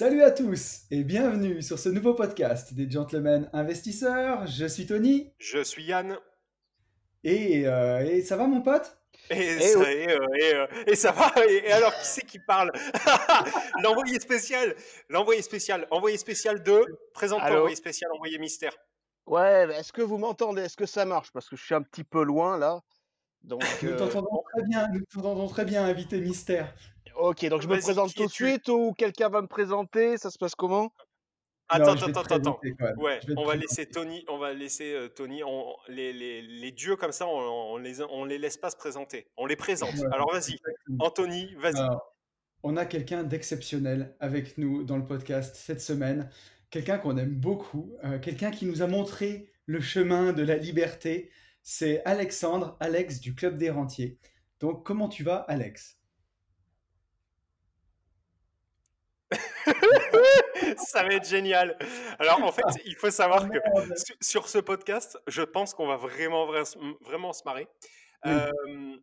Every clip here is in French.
Salut à tous et bienvenue sur ce nouveau podcast des Gentlemen Investisseurs. Je suis Tony Je suis Yann. et, euh, et ça va mon pote? Et, Eh ça, oui. et, euh, et, euh, et ça va et, et alors, qui c'est qui parle? L'envoyé spécial L'envoyé spécial Envoyé spécial 2 Présente-toi, Allô? envoyé spécial, envoyé mystère. Ouais, est-ce que vous m'entendez? Est-ce que ça marche? Parce que je suis un petit peu loin là. Donc, Nous euh, t'entendons très bien, nous t'entendons très bien, invité mystère. Ok, donc je me présente tout de suite ou quelqu'un va me présenter? Ça se passe comment? Non, Attends, te attends, attends. Ouais, on va laisser Tony, on va laisser euh, Tony, on, les, les, les dieux comme ça, on, on les, on les laisse pas se présenter, on les présente. Ouais, Alors vas-y. Anthony, vas-y. On a quelqu'un d'exceptionnel avec nous dans le podcast cette semaine. Quelqu'un qu'on aime beaucoup, euh, quelqu'un qui nous a montré le chemin de la liberté. C'est Alexandre, Alex du Club des Rentiers. Donc, comment tu vas, Alex? Ça va être génial. Alors en fait, il faut savoir que Merde. sur- ce podcast, je pense qu'on va vraiment, vra- vraiment se marrer. Oui. Euh,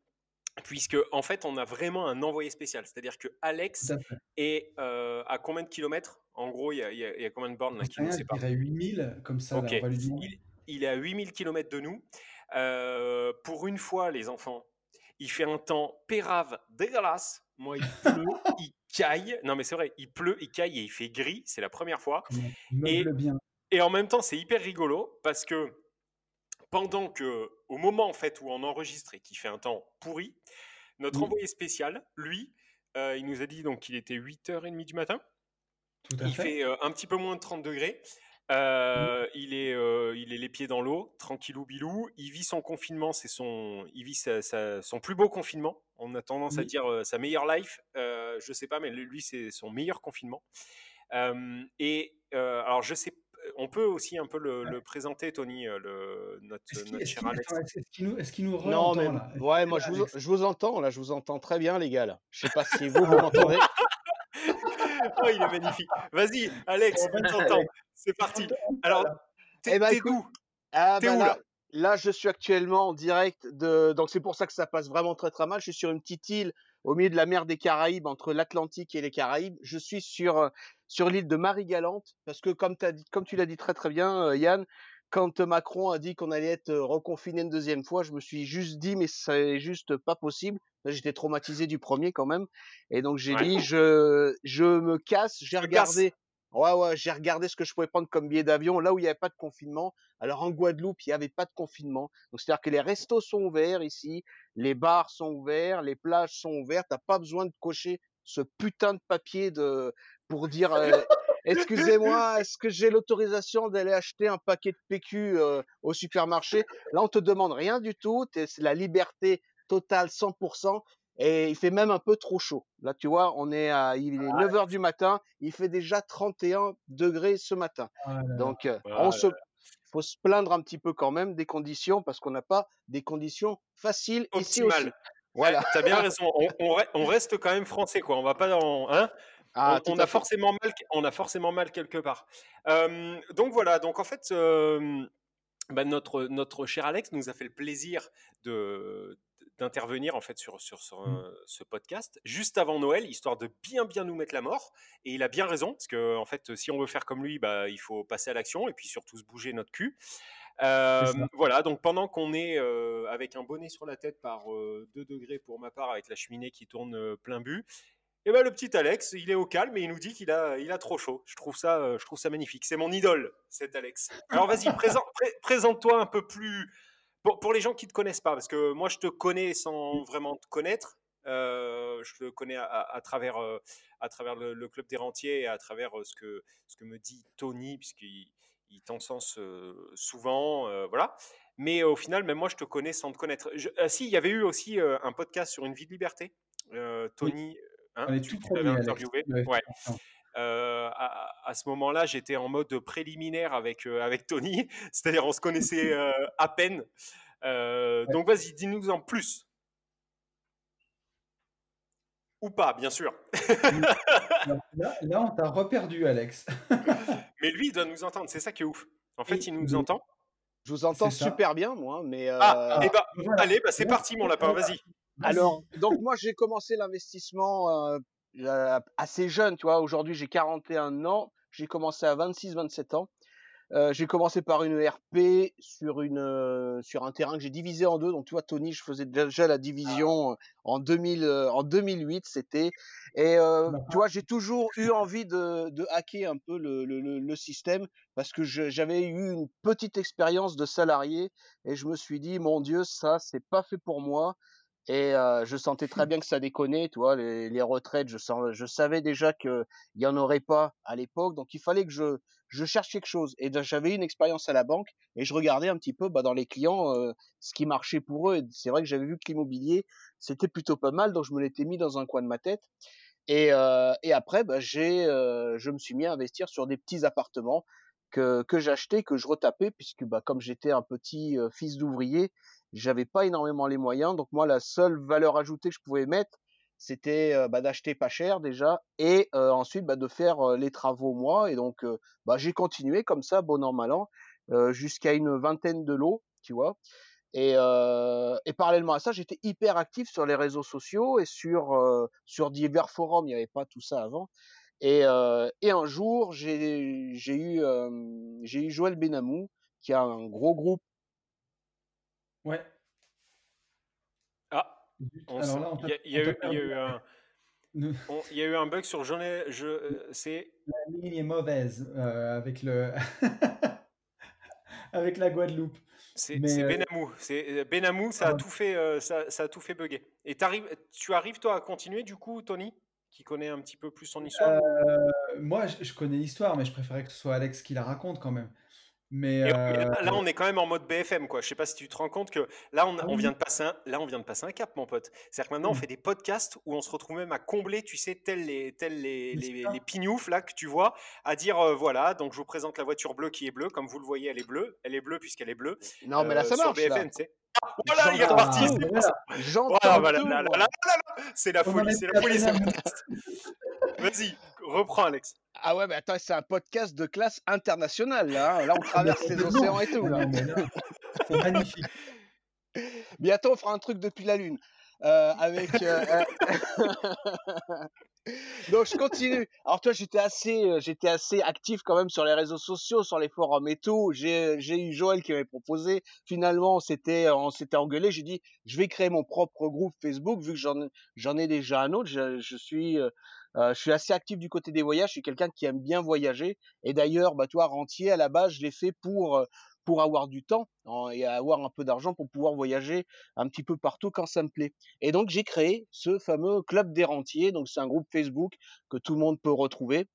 puisque en fait, on a vraiment un envoyé spécial. C'est-à-dire que Alex à est euh, à combien de kilomètres? En gros, il y, a- il y a- il y a combien de bornes là qui nous je séparent dirais 8000, comme ça, là, on va lui. Il, il est à 8000 km de nous. Euh, pour une fois, les enfants, il fait un temps pérave dégueulasse. Moi, il pleut, il caille. Non, mais c'est vrai, il pleut, il caille et il fait gris. C'est la première fois. Et- bien. Et en même temps, c'est hyper rigolo parce que pendant que, au moment en fait où on enregistre et qu'il fait un temps pourri, notre Oui. envoyé spécial, lui, euh, il nous a dit donc qu'il était 8h30 du matin. Tout à Il fait. fait euh, un petit peu moins de 30 degrés. Euh, il, est, euh, il est les pieds dans l'eau, tranquillou bilou. Il vit son confinement, c'est son, il vit sa- sa- son plus beau confinement. On a tendance à Oui. dire euh, sa meilleure life. Euh, je sais pas, mais lui, c'est son meilleur confinement. Euh, et euh, alors, je sais, on peut aussi un peu le, le présenter, Tony, euh, le, notre, cher Alex? est-ce qu'il nous, est-ce qu'il nous Non, mais là? Ouais, moi je vous, Alex je vous entends là, je vous entends très bien, les gars. Là. Je sais pas si vous, vous m'entendez. Oh, il est magnifique. Vas-y, Alex, Eh ben, on t'entend. C'est parti. Alors, t'es Eh ben, t'es écoute, d'où? Ah, T'es où, là, là? Là, je suis actuellement en direct de. Donc c'est pour ça que ça passe vraiment très très mal. Je suis sur une petite île au milieu de la mer des Caraïbes, entre l'Atlantique et les Caraïbes. Je suis sur euh, sur l'île de Marie-Galante parce que comme, t'as dit, comme tu l'as dit très très bien, euh, Yann, quand euh, Macron a dit qu'on allait être reconfiné une deuxième fois, je me suis juste dit mais c'est juste pas possible. J'étais traumatisé du premier quand même, et donc j'ai Ouais. dit je je me casse. J'ai regardé. Ouais, ouais, j'ai regardé ce que je pouvais prendre comme billet d'avion là où il n'y avait pas de confinement. Alors en Guadeloupe, il n'y avait pas de confinement. Donc c'est-à-dire que les restos sont ouverts ici, les bars sont ouverts, les plages sont ouvertes. T'as pas besoin de cocher ce putain de papier de pour dire euh, excusez-moi, est-ce que j'ai l'autorisation d'aller acheter un paquet de PQ euh, au supermarché? Là, on te demande rien du tout. C'est la liberté totale, 100%. Et il fait même un peu trop chaud. Là, tu vois, on est à, il est 9 heures du matin, il fait déjà 31 degrés ce matin. Ah là. Donc, euh, Ah on se, faut se plaindre un petit peu quand même des conditions parce qu'on n'a pas des conditions faciles ici aussi. Optimal. Voilà. T'as bien raison. On, on re- on reste quand même français, quoi. On va pas dans. Hein? Ah, on, a fait. forcément mal, on a forcément mal quelque part. Euh, donc voilà. Donc en fait, euh, bah, notre notre cher Alex nous a fait le plaisir de d'intervenir en fait sur sur, sur, Mm. euh, ce podcast juste avant Noël, histoire de bien bien nous mettre la mort. Et il a bien raison parce que en fait, si on veut faire comme lui, bah il faut passer à l'action et puis surtout se bouger notre cul. Euh, voilà, donc pendant qu'on est euh, avec un bonnet sur la tête par 2 degrés pour ma part, avec la cheminée qui tourne euh, plein but, et ben le petit Alex, il est au calme et il nous dit qu'il a, il a trop chaud. Je trouve ça, euh, je trouve ça magnifique. C'est mon idole, cet Alex. Alors vas-y, présent- pré- présente-toi un peu plus pour, pour les gens qui te connaissent pas, parce que moi je te connais sans vraiment te connaître. Euh, je te connais à, à- à travers, euh, à travers le, le club des rentiers et à travers euh, ce que, ce que me dit Tony, puisqu'il il t'encense souvent, voilà. Mais au final, même moi, je te connais sans te connaître. ah, si, il y avait eu aussi un podcast sur une vie de liberté. Tony, hein, tu, l'avais interviewé. Ouais. À, ce moment-là, j'étais en mode préliminaire avec, avec Tony, c'est-à-dire on se connaissait à peine. Donc vas-y, dis-nous en plus. Ou pas, bien sûr. là, on t'a reperdu, Alex. mais lui, il doit nous entendre, c'est ça qui est ouf. En fait, il nous entend. Je vous entends super bien, moi, mais... Ah, eh ben, allez, bah, c'est parti, mon lapin, vas-y. Alors, donc moi, j'ai commencé l'investissement assez jeune, tu vois. Aujourd'hui, j'ai 41 ans. J'ai commencé à 26-27 ans. Euh, j'ai commencé par une ERP sur une euh, sur un terrain que j'ai divisé en deux. Donc tu vois Tony, je faisais déjà la division ah. en 2000 euh, en 2008 c'était et tu vois j'ai toujours eu envie de, de hacker un peu le, le, le système parce que j'avais eu une petite expérience de salarié et je me suis dit mon Dieu ça c'est pas fait pour moi. Et je sentais très bien que ça déconnait, tu vois, les, les retraites, je, sens, je savais déjà qu'il n'y en aurait pas à l'époque, donc il fallait que je, je cherche quelque chose. Et j'avais une expérience à la banque et je regardais un petit peu bah, dans les clients euh, ce qui marchait pour eux. c'est vrai que j'avais vu que l'immobilier c'était plutôt pas mal, donc je me l'étais mis dans un coin de ma tête. Et, euh, et après, bah, j'ai, euh, je me suis mis à investir sur des petits appartements que, que j'achetais, que je retapais, puisque bah, comme j'étais un petit fils d'ouvrier, j'avais pas énormément les moyens. Donc moi, la seule valeur ajoutée que je pouvais mettre, c'était bah, d'acheter pas cher déjà et ensuite bah, de faire les travaux moi. Et donc bah, j'ai continué comme ça bon an mal an jusqu'à une vingtaine de lots tu vois. Et, et parallèlement à ça j'étais hyper actif sur les réseaux sociaux et sur sur divers forums. Il n'y avait pas tout ça avant. Et, et un jour j'ai eu j'ai eu Joël Benamou qui a un gros groupe ouais il y, a eu un. bug sur je, je c'est la ligne est mauvaise euh, avec le avec la Guadeloupe. C'est euh, Benamou, c'est Benamou, ça a tout fait, euh, ça, ça, a tout fait bugger. Et arrives, tu arrives toi à continuer du coup, Tony, qui connaît un petit peu plus son histoire? moi, je, je connais l'histoire, mais je préférais que ce soit Alex qui la raconte quand même. Mais, là, on est quand même en mode BFM, quoi. Je sais pas si tu te rends compte que là, on, ah vient de passer un, là, on vient de passer un cap, mon pote. C'est-à-dire que maintenant, on mmh. fait des podcasts où on se retrouve même à combler, tu sais, tels les, tels les, les, les, pignoufs là que tu vois, à dire voilà, donc je vous présente la voiture bleue qui est bleue, comme vous le voyez, elle est bleue, elle est bleue puisqu'elle est bleue. Non, mais là, ça marche. BFM, voilà, il est reparti. C'est la folie, c'est la folie, Vas-y, reprends, Alex. Ah ouais, mais attends, c'est un podcast de classe internationale, là. Hein. Là, on traverse les océans et tout, là. C'est magnifique. Bientôt, on fera un truc depuis la Lune. Euh, avec. Euh, euh, donc je continue. Alors toi, j'étais assez, j'étais assez actif quand même sur les réseaux sociaux, sur les forums et tout. J'ai, j'ai eu Joël qui m'avait proposé. Finalement, on s'était, on s'était engueulé. J'ai dit, je vais créer mon propre groupe Facebook vu que j'en, j'en ai déjà un autre. Je, je suis, euh, je suis assez actif du côté des voyages. Je suis quelqu'un qui aime bien voyager. Et d'ailleurs, bah, rentier, à la base, je l'ai fait pour, euh, pour avoir du temps et avoir un peu d'argent pour pouvoir voyager un petit peu partout quand ça me plaît. Et donc, j'ai créé ce fameux club des rentiers. Donc, c'est un groupe Facebook que tout le monde peut retrouver.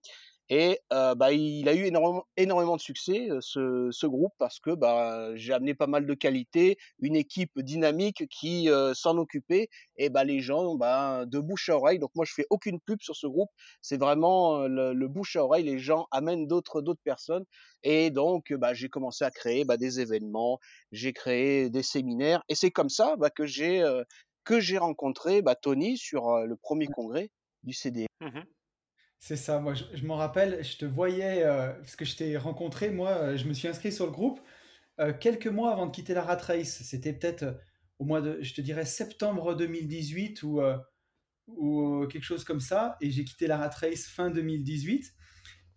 Et euh, bah, il a eu énormément, énormément de succès, euh, ce, ce groupe, parce que bah, j'ai amené pas mal de qualité, une équipe dynamique qui euh, s'en occupait, et bah, les gens, bah, de bouche à oreille. Donc moi, je fais aucune pub sur ce groupe. C'est vraiment le, le, bouche à oreille. Les gens amènent d'autres d'autres personnes, et donc bah, j'ai commencé à créer bah, des événements, j'ai créé des séminaires, et c'est comme ça bah, que j'ai que j'ai rencontré bah, Tony sur le premier congrès du CDE. Mmh c'est ça, moi je, m'en rappelle, je te voyais, euh, parce que je t'ai rencontré, moi euh, je me suis inscrit sur le groupe euh, quelques mois avant de quitter la Rat Race. C'était peut-être au mois de, je te dirais, septembre 2018 ou, ou quelque chose comme ça. Et j'ai quitté la Rat Race fin 2018.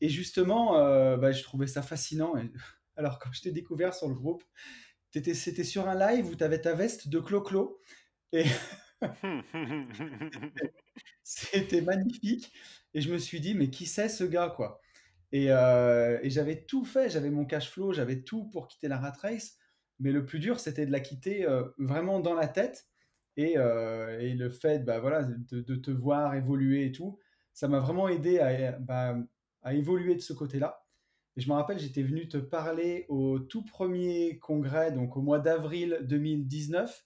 Et justement, bah, je trouvais ça fascinant. alors quand je t'ai découvert sur le groupe, c'était sur un live où tu avais ta veste de Clo-Clo. Et c'était magnifique. Et je me suis dit, mais qui c'est ce gars, quoi? Et, euh, et j'avais tout fait, j'avais mon cash flow, j'avais tout pour quitter la rat race. Mais le plus dur, c'était de la quitter euh, vraiment dans la tête. Et, euh, et le fait bah, voilà, de, de, te voir évoluer et tout, ça m'a vraiment aidé à, bah, à évoluer de ce côté-là. Et je me rappelle, j'étais venu te parler au tout premier congrès, donc au mois d'avril 2019,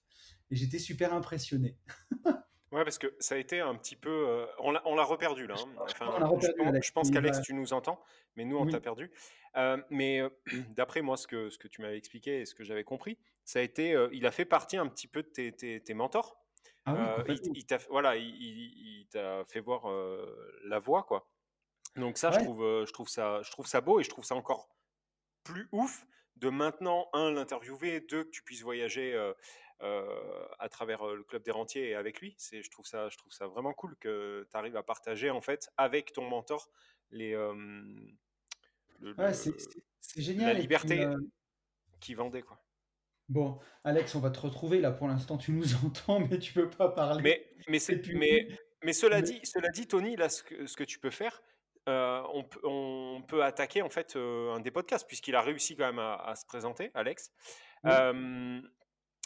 et j'étais super impressionné. Ouais, parce que ça a été un petit peu. euh, on l'a reperdu là. hein. Enfin, on l'a je reperdu, pense, je pense qu'Alex, tu nous entends, mais nous, on Oui. t'a perdu. Euh, mais euh, d'après moi, ce que, ce que tu m'avais expliqué et ce que j'avais compris, ça a été. euh, il a fait partie un petit peu de tes, tes- tes mentors. Ah oui, il, t'a voilà, il, il- fait voir la voie, quoi. Donc ça, je trouve, je trouve ça, je trouve ça beau et je trouve ça encore plus ouf de maintenant un l'interviewer, deux que tu puisses voyager à travers euh, le club des rentiers et avec lui. C'est, je trouve ça, je trouve ça vraiment cool que tu arrives à partager en fait avec ton mentor les euh, le- Ouais, le- c'est la génial. puis, liberté euh, qui vendait quoi. bon, Alex, on va te retrouver là pour l'instant. Tu nous entends, mais tu peux pas parler. Mais, mais, Et c'est, puis, mais, mais cela, mais- dit, cela dit, Tony, là, ce que, ce que tu peux faire, euh, on, peut- on peut attaquer en fait euh, un des podcasts, puisqu'il a réussi quand même à, à se présenter, Alex. Oui. Euh,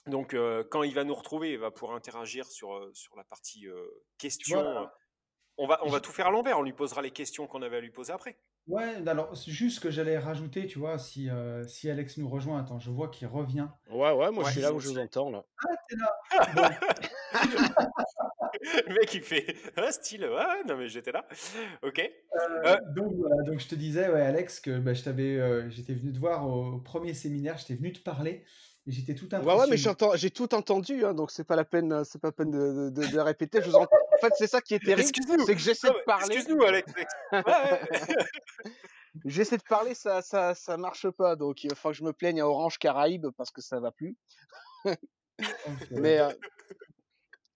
donc, euh, quand il va nous retrouver, il va pouvoir interagir sur, euh, sur la partie euh, questions. Voilà. On va, on va tout faire à l'envers, on lui posera les questions qu'on avait à lui poser après. Ouais, alors c'est juste que j'allais rajouter, tu vois, si, euh, si Alex nous rejoint, attends, je vois qu'il revient. Ouais, ouais, moi Ouais, je suis là où je vous entends là. Bon, Le mec, il fait ah, style, ouais, ouais, non mais j'étais là. Ok. euh, Euh, donc voilà, donc je te disais, ouais, Alex, que bah, je t'avais, euh, j'étais venu te voir au premier séminaire, j'étais venu te parler, j'étais tout Ouais, ouais, mais impressionné. j'entends, j'ai tout entendu, hein, donc c'est pas la peine, c'est pas la peine de, de, de- de répéter. Je vous en... En fait, c'est ça qui est terrible, Excuse-nous. c'est que j'essaie Non, de mais parler, Excuse-nous, Alex. Ouais, ouais. j'essaie de parler, ça, ça, ça marche pas, donc il faut que je me plaigne à Orange Caraïbes parce que ça va plus. Mais euh,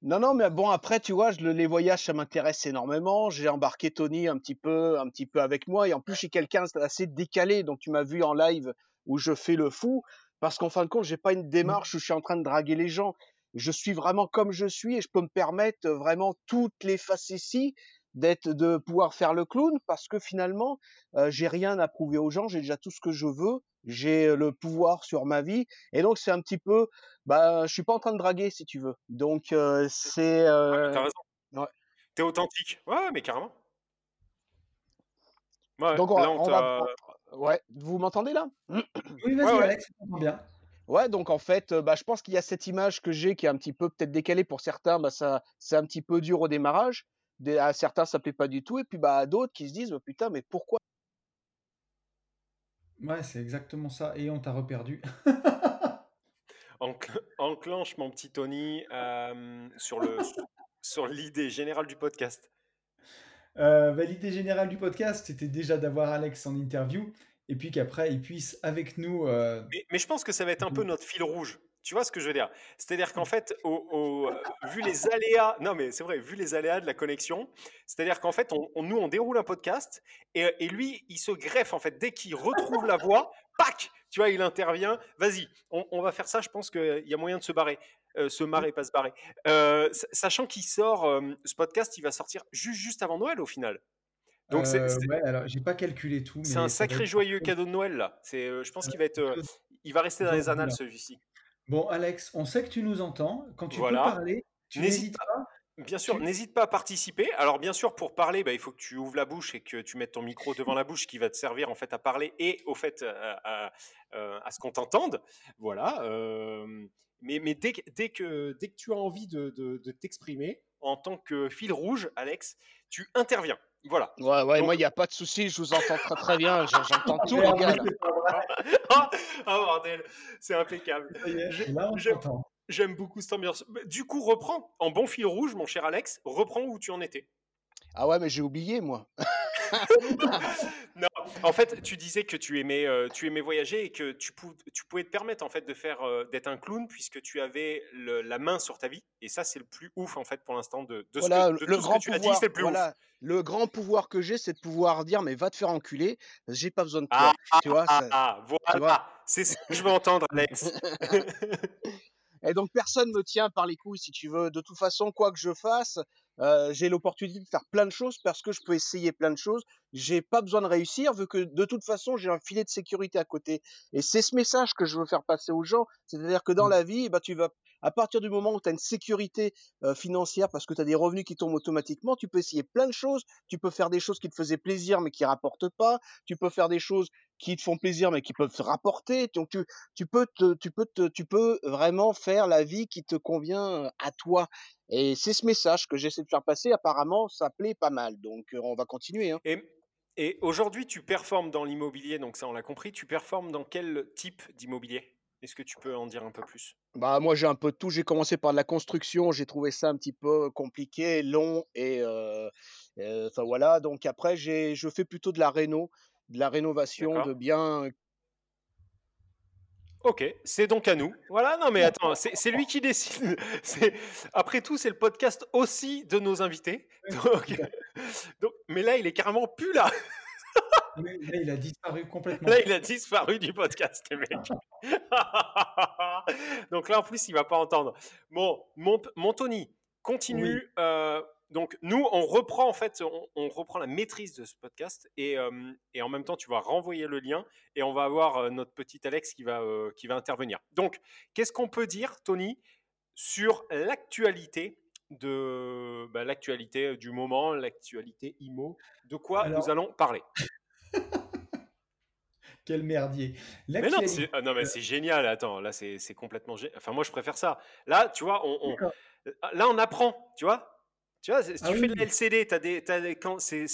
non, non, mais bon, après, tu vois, je, le- les voyages, ça m'intéresse énormément. J'ai embarqué Tony un petit peu, un petit peu avec moi, et en plus, je suis quelqu'un d'assez décalé, donc tu m'as vu en live où je fais le fou, parce qu'en fin de compte, j'ai pas une démarche où je suis en train de draguer les gens. Je suis vraiment comme je suis et je peux me permettre vraiment toutes les facéties d'être, de pouvoir faire le clown parce que finalement, euh, j'ai rien à prouver aux gens, j'ai déjà tout ce que je veux, j'ai le pouvoir sur ma vie et donc c'est un petit peu, bah, je suis pas en train de draguer si tu veux. Donc euh, c'est, euh, mais T'as raison. ouais. T'es authentique. Ouais, mais carrément. Ouais, Donc on, là, on on va. Ouais, vous m'entendez là? Oui, vas-y, ouais. Alex, bien. Ouais, donc en fait, euh, bah, je pense qu'il y a cette image que j'ai qui est un petit peu peut-être décalée pour certains, bah, ça, c'est un petit peu dur au démarrage. Des- à certains, ça plaît pas du tout, et puis bah, à d'autres qui se disent, bah, putain, mais pourquoi? Ouais, c'est exactement ça, et on t'a reperdu. Encl- Enclenche, mon petit Tony, euh, sur le, sur l'idée générale du podcast. Euh, bah, L'idée générale du podcast, c'était déjà d'avoir Alex en interview, et puis qu'après, il puisse avec nous... euh, Mais, mais je pense que ça va être un peu notre fil rouge. Tu vois ce que je veux dire? C'est-à-dire qu'en fait, au, au- euh, vu les aléas, non mais c'est vrai, vu les aléas de la connexion, c'est-à-dire qu'en fait, on, on- nous on déroule un podcast et, et lui, il se greffe en fait dès qu'il retrouve la voix, pac, tu vois, il intervient. Vas-y, on, on va faire ça. Je pense qu'il y a moyen de se barrer, Euh, se marrer, pas se barrer. Euh, sa- sachant qu'il sort, ce podcast, il va sortir juste juste avant Noël au final. Donc c'est euh, ouais, alors, j'ai pas calculé tout, c'est un sacré être joyeux cadeau de Noël là. C'est, je pense qu'il va être, il va rester dans les annales celui-ci. Bon, Alex, on sait que tu nous entends. Quand tu Voilà. peux parler, tu N'hésite n'hésites pas. Bien sûr, n'hésite pas à participer. Alors bien sûr, pour parler, bah, il faut que tu ouvres la bouche et que tu mettes ton micro devant la bouche, qui va te servir en fait à parler et au fait à, à- à ce qu'on t'entende. Voilà. euh, mais mais dès, que- dès que dès que tu as envie de, de- de t'exprimer en tant que fil rouge, Alex, tu interviens. Voilà. Ouais, ouais, Donc- moi, il n'y a pas de souci, je vous entends très très bien, j'en- j'entends tout, les gars. Ah ah, bordel, c'est impeccable. J'aime beaucoup cette ambiance. Du coup, reprends en bon fil rouge, mon cher Alex. Reprends où tu en étais. Ah ouais, mais j'ai oublié, moi. Non, en fait, tu disais que tu aimais, euh, tu aimais voyager et que tu, pou- tu pouvais te permettre en fait de faire euh, d'être un clown puisque tu avais le- la main sur ta vie et ça c'est le plus ouf en fait pour l'instant de, de, ce que, de le tout ce que tu as dit, pouvoir, c'est le plus voilà, ouf. le grand pouvoir que j'ai, c'est de pouvoir dire, mais va te faire enculer, j'ai pas besoin de Ah, toi. tu vois, ah, ça- ah, voilà, c'est ce que je veux entendre, Alex. Et donc personne me tient par les couilles, si tu veux. De toute façon, quoi que je fasse, euh, j'ai l'opportunité de faire plein de choses parce que je peux essayer plein de choses. J'ai pas besoin de réussir vu que de toute façon j'ai un filet de sécurité à côté. Et c'est ce message que je veux faire passer aux gens, c'est-à-dire que dans Mm. la vie, bah tu vas, À partir du moment où tu as une sécurité euh, financière parce que tu as des revenus qui tombent automatiquement, tu peux essayer plein de choses. Tu peux faire des choses qui te faisaient plaisir mais qui rapportent pas. Tu peux faire des choses qui te font plaisir mais qui peuvent te rapporter. Donc tu, peux vraiment faire la vie qui te convient euh, à toi. Et c'est ce message que j'essaie de faire passer. Apparemment, ça plaît pas mal. Donc euh, on va continuer. Hein. Et, et aujourd'hui, tu performes dans l'immobilier, donc ça on l'a compris. Tu performes dans quel type d'immobilier? Est-ce que tu peux en dire un peu plus? Bah moi j'ai un peu de tout. J'ai commencé par de la construction. J'ai trouvé ça un petit peu compliqué, long et euh, euh, voilà. Donc après j'ai, je fais plutôt de la réno, de la rénovation de biens Ok, c'est donc à nous. Voilà, non mais attends, c'est lui qui décide. Après tout, c'est le podcast aussi de nos invités. Donc, donc- mais là, il est carrément plus là. Mais là, il a disparu complètement. Là, il a disparu du podcast, le mec. donc là, en plus, il va pas entendre. Bon, mon, mon Tony, continue. euh, donc nous, on reprend en fait, on, on reprend la maîtrise de ce podcast et, euh, et en même temps, tu vas renvoyer le lien et on va avoir euh, notre petit Alex qui va, qui va intervenir. Donc, qu'est-ce qu'on peut dire, Tony, sur l'actualité de bah, l'actualité du moment, l'actualité IMO De quoi Alors- nous allons parler? Quel merdier. Mais non, c'est ah non, mais c'est génial. Attends, là, c'est c'est complètement génial. Enfin, moi, je préfère ça. Là, tu vois, on, là, on apprend, tu vois. Tu vois, si Ah tu fais de oui. la LCD, t'as des, t'as des- quand c'est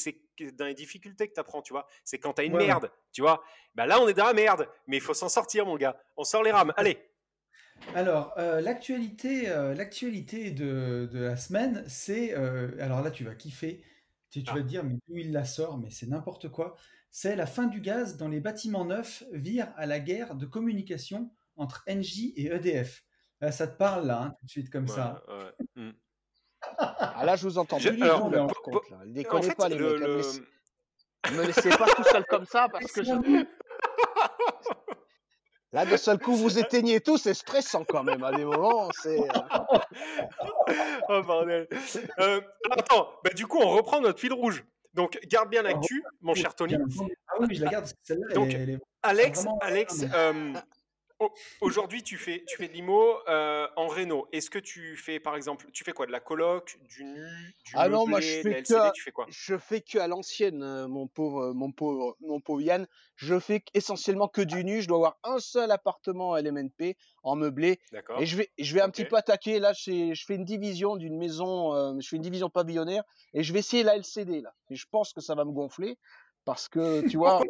dans les difficultés que tu apprends, tu vois. C'est quand tu as une Ouais, merde, tu vois. Bah là, on est dans la merde, mais il faut s'en sortir, mon gars. On sort les rames. Allez. Alors, euh, l'actualité, euh, l'actualité de, de la semaine, c'est. euh, alors là, tu vas kiffer. Tu, tu Ah. vas te dire, mais d'où il la sort, mais c'est n'importe quoi. C'est la fin du gaz dans les bâtiments neufs vire à la guerre de communication entre Engie et EDF. Là, ça te parle, là, hein, tout de suite, comme ça. Ouais. Hmm. Ah là je vous entends Je- plus du alors, tout. En Déconnez fait, pas les le, mecs. hein, le- laissez, me laissez pas tout seul comme ça parce que je... là de seul coup vous éteignez tout, c'est stressant quand même à des moments. C'est euh, oh bordel. Euh, attends, bah, du coup, on reprend notre fil rouge. Donc, garde bien l'actu, mon cher Tony. Ah oui, je la garde, celle-là, Donc, est- elle est- Alex, vraiment- Alex, euh, aujourd'hui, tu fais, tu fais de l'IMO euh, en réno. Est-ce que tu fais, par exemple, tu fais quoi? De la coloc, du nu, du Ah non, meublé, moi, je de fais que- tu fais quoi? je fais que à l'ancienne, euh, mon pauvre, mon pauvre, mon pauvre Yann. Je fais essentiellement que du nu. Je dois avoir un seul appartement LMNP en meublé. D'accord. Et je vais, je vais un petit peu attaquer. Là, je fais une division d'une maison, euh, je fais une division pavillonnaire et je vais essayer la LCD là. Et je pense que ça va me gonfler parce que tu vois,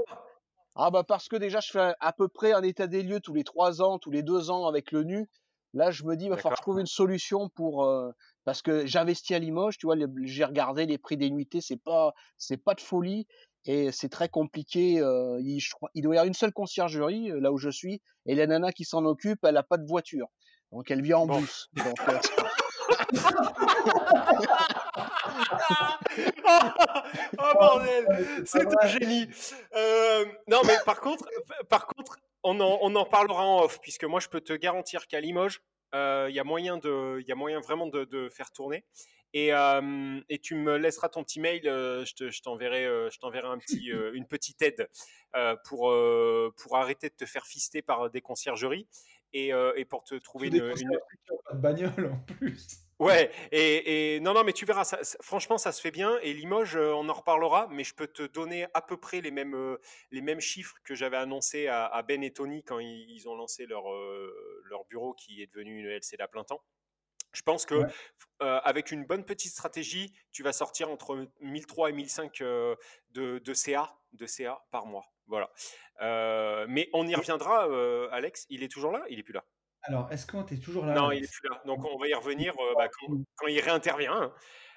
ah bah parce que déjà je fais à peu près un état des lieux tous les trois ans, tous les deux ans avec le nu. Là, je me dis, va falloir que je D'accord. trouve une solution pour euh, parce que j'investis à Limoges, tu vois, j'ai regardé les prix des nuitées, c'est pas c'est pas de folie et c'est très compliqué. euh, il, je il doit y avoir une seule conciergerie euh, là où je suis et la nana qui s'en occupe, elle a pas de voiture, donc elle vient en Bon. bus. Donc, euh, oh bordel, c'est un génie. Euh, non, mais par contre, par contre, on en, on en parlera en off, puisque moi, je peux te garantir qu'à Limoges, euh, il y a moyen de, il y a moyen vraiment de, de faire tourner. Et, euh, et tu me laisseras ton petit mail, euh, je te- je t'enverrai, je t'enverrai un petit, euh, une petite aide pour, pour arrêter de te faire fister par des conciergeries et, et pour te trouver une, une, pas de bagnole en plus. Ouais, et, et non, non, mais tu verras, ça, franchement, ça se fait bien. Et Limoges, euh, on en reparlera, mais je peux te donner à peu près les mêmes, euh, les mêmes chiffres que j'avais annoncés à, à Ben et Tony quand ils, ils ont lancé leur, euh, leur bureau qui est devenu une LCD à plein temps. Je pense que Ouais. euh, avec une bonne petite stratégie, tu vas sortir entre 1003 et 1005 euh, de, de CA, de CA par mois. Voilà. Euh, mais on y reviendra, Alex. Il est toujours là? Il est plus là Alors, est-ce qu'on est toujours là? Non, il est plus là. Donc on va y revenir euh, bah, quand, quand il réintervient. hein.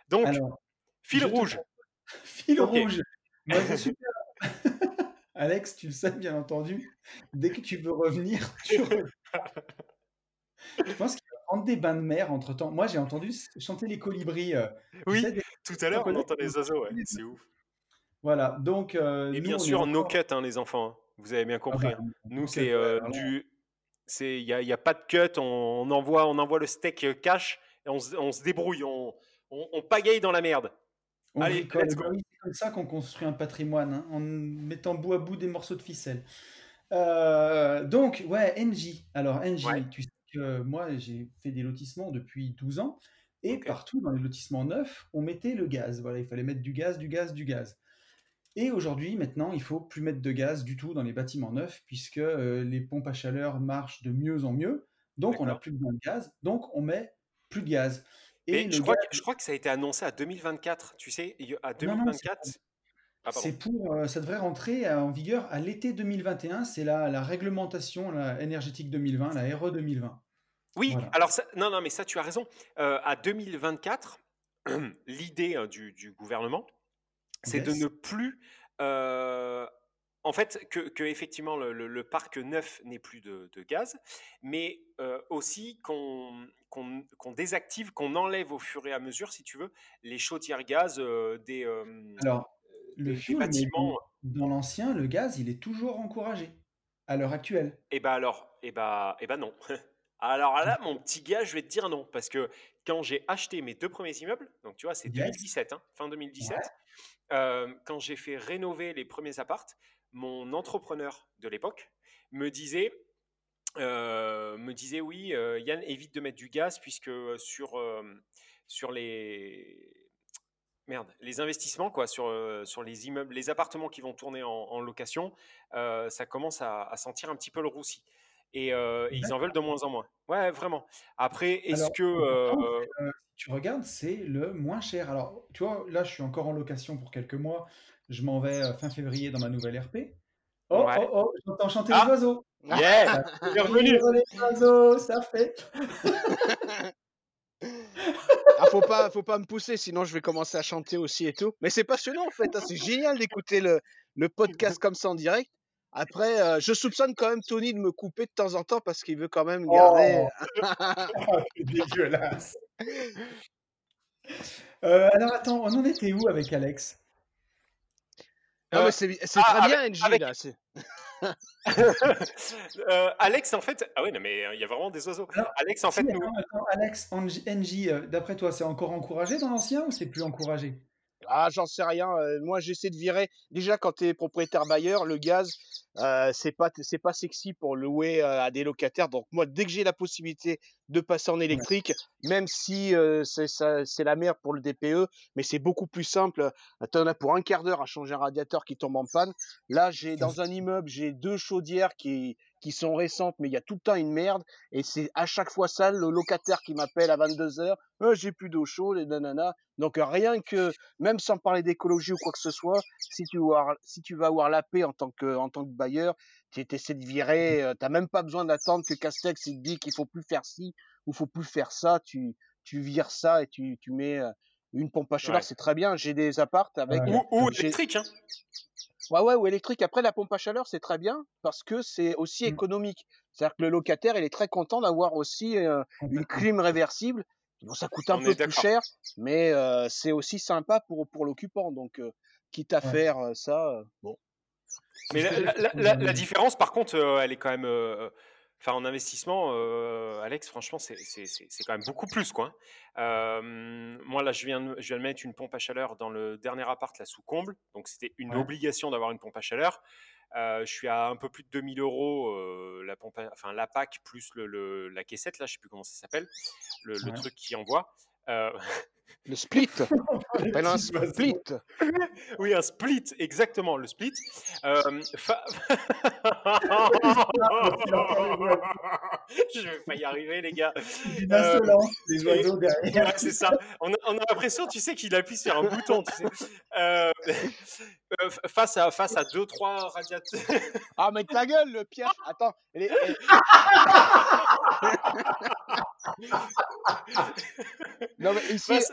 Donc, Alors, fil te- rouge. Fil rouge. C'est super. Alex, tu le sais bien entendu. Dès que tu veux revenir, tu reviens. Je pense qu'il va prendre des bains de mer entre temps. Moi, j'ai entendu chanter les colibris. euh, Oui, sais, des- tout à l'heure, on entend les oiseaux. ouais, C'est ouf. Voilà. Donc, euh, Et nous, bien sûr, no encore- cut, hein, les enfants. hein. Vous avez bien Ah compris. bah. Nous, no c'est euh, du. C'est- Il n'y a, y a pas de cut. On, on envoie, on envoie le steak euh, cash et on, se- on se débrouille. On, on, on pagaille dans la merde. Allez, let's go. Bah C'est comme ça qu'on construit un patrimoine, hein, en mettant bout à bout des morceaux de ficelle. Euh, donc, ouais, NJ. Alors, NJ, Ouais. tu sais que moi, j'ai fait des lotissements depuis 12 ans et partout dans les lotissements neufs, on mettait le gaz. Voilà, il fallait mettre du gaz, du gaz, du gaz. Et aujourd'hui, maintenant, il faut plus mettre de gaz du tout dans les bâtiments neufs puisque euh, les pompes à chaleur marchent de mieux en mieux. Donc, on n'a plus besoin de gaz. Donc, on met plus de gaz. Et Mais je crois, gaz, que, je crois que ça a été annoncé à 2024. Tu sais, à non, non, c'est 2024. Ah, c'est pour, euh, ça devrait rentrer en vigueur à l'été 2021. C'est la, la réglementation la énergétique 2020, la RE 2020. Oui, Voilà. alors ça, non, non, mais ça, tu as raison. Euh, à 2024, l'idée hein, du, du gouvernement, c'est de ne plus, en fait, que, que effectivement le, le- le parc neuf n'ait plus de, de gaz, mais euh, aussi qu'on désactive, qu'on enlève au fur et à mesure, si tu veux, les chaudières gaz euh, des, euh, Alors, le des bâtiments. dans, dans l'ancien, le gaz, il est toujours encouragé à l'heure actuelle. Eh ben alors, eh ben, eh ben non. Alors là, mon petit gars, je vais te dire non, parce que quand j'ai acheté mes deux premiers immeubles, donc tu vois, c'est Yes. 2017, hein, fin 2017, Ouais. Euh, quand j'ai fait rénover les premiers appartes, mon entrepreneur de l'époque me disait, euh, me disait oui, euh, Yann, évite de mettre du gaz, puisque sur, sur les... Merde, les investissements, quoi, sur, sur les immeubles, les appartements qui vont tourner en, location, ça commence à, à sentir un petit peu le roussi. Et, euh, et ils en veulent de moins en moins. Ouais, vraiment. Après, est-ce Alors, que. euh, euh, si tu regardes, c'est le moins cher. Alors, tu vois, là, je suis encore en location pour quelques mois. Je m'en vais euh, fin février dans ma nouvelle RP. Oh, Ouais. oh, oh, j'entends chanter Ah. les oiseaux. Yeah Ça Bienvenue tire les oiseaux, ça fait. Ah, faut pas, faut pas me pousser, sinon je vais commencer à chanter aussi et tout. Mais c'est passionnant en fait, hein, c'est génial d'écouter le, le podcast comme ça en direct. Après, euh, je soupçonne quand même Tony de me couper de temps en temps parce qu'il veut quand même garder. Oh, c'est dégueulasse. Euh, alors, attends, on en était où avec Alex? Non, Euh, mais c'est c'est ah, très bien, NJ, avec- là. c'est- Euh, Alex, en fait. Ah oui, non, mais il y a vraiment des oiseaux. Alors, Alex, en fait, Si, nous. attends, attends, Alex, NJ, euh, d'après toi, c'est encore encouragé dans l'ancien ou c'est plus encouragé? Ah, j'en sais rien. euh, moi, j'essaie de virer. Déjà, quand tu es propriétaire bailleur, le gaz, euh, c'est pas, c'est pas sexy pour louer euh, à des locataires. Donc, moi, dès que j'ai la possibilité de passer en électrique, même si c'est la merde pour le DPE, mais c'est beaucoup plus simple. Tu en as pour un quart d'heure à changer un radiateur qui tombe en panne. Là, j'ai dans un immeuble, j'ai deux chaudières qui, qui sont récentes, mais il y a tout le temps une merde. Et c'est à chaque fois ça, le locataire qui m'appelle à 22h. j'ai plus d'eau chaude et nanana. Donc, rien que, même sans parler d'écologie ou quoi que ce soit, si tu vas avoir, si tu vas avoir la paix en tant que, en tant que bailleur, tu essaies de virer, euh, t'as même pas besoin d'attendre que Castex il te dit qu'il faut plus faire ci ou faut plus faire ça. Tu, tu vires ça et tu, tu mets euh, une pompe à chaleur, Ouais. c'est très bien. J'ai des appartes avec. Ouais. Ou, électrique, hein. Ouais, ouais, ou électrique. Après, la pompe à chaleur, c'est très bien parce que c'est aussi Mm. économique. C'est-à-dire que le locataire, il est très content d'avoir aussi euh, une clim réversible. Bon, ça coûte un On peu plus cher, mais euh, c'est aussi sympa pour, pour l'occupant. Donc, euh, quitte à Ouais. faire ça, euh, bon. Mais la, la- la- la- la différence, par contre, euh, elle est quand même. Enfin, en investissement, euh, Alex, franchement, c'est quand même beaucoup plus, quoi. Euh, moi, là, je viens, de, je viens de mettre une pompe à chaleur dans le dernier appart, là, sous comble. Donc, c'était une Ouais. obligation d'avoir une pompe à chaleur. Euh, je suis à un peu plus de 2000 euros, euh, la pompe, à- enfin, la PAC plus le, le- la caissette, là, je sais plus comment ça s'appelle, le, truc qui envoie. Le split, un oui, un split, exactement, le split. Euh, fa- Je vais pas y arriver, les gars. Euh, les oiseaux derrière. Ouais, c'est ça. On a, on a l'impression, tu sais, qu'il appuie sur un bouton. Tu sais. Euh, euh, face à face à deux trois radiateurs. Ah, mais ta gueule, le Pierre. Attends. les- les- non, mais ici, Face-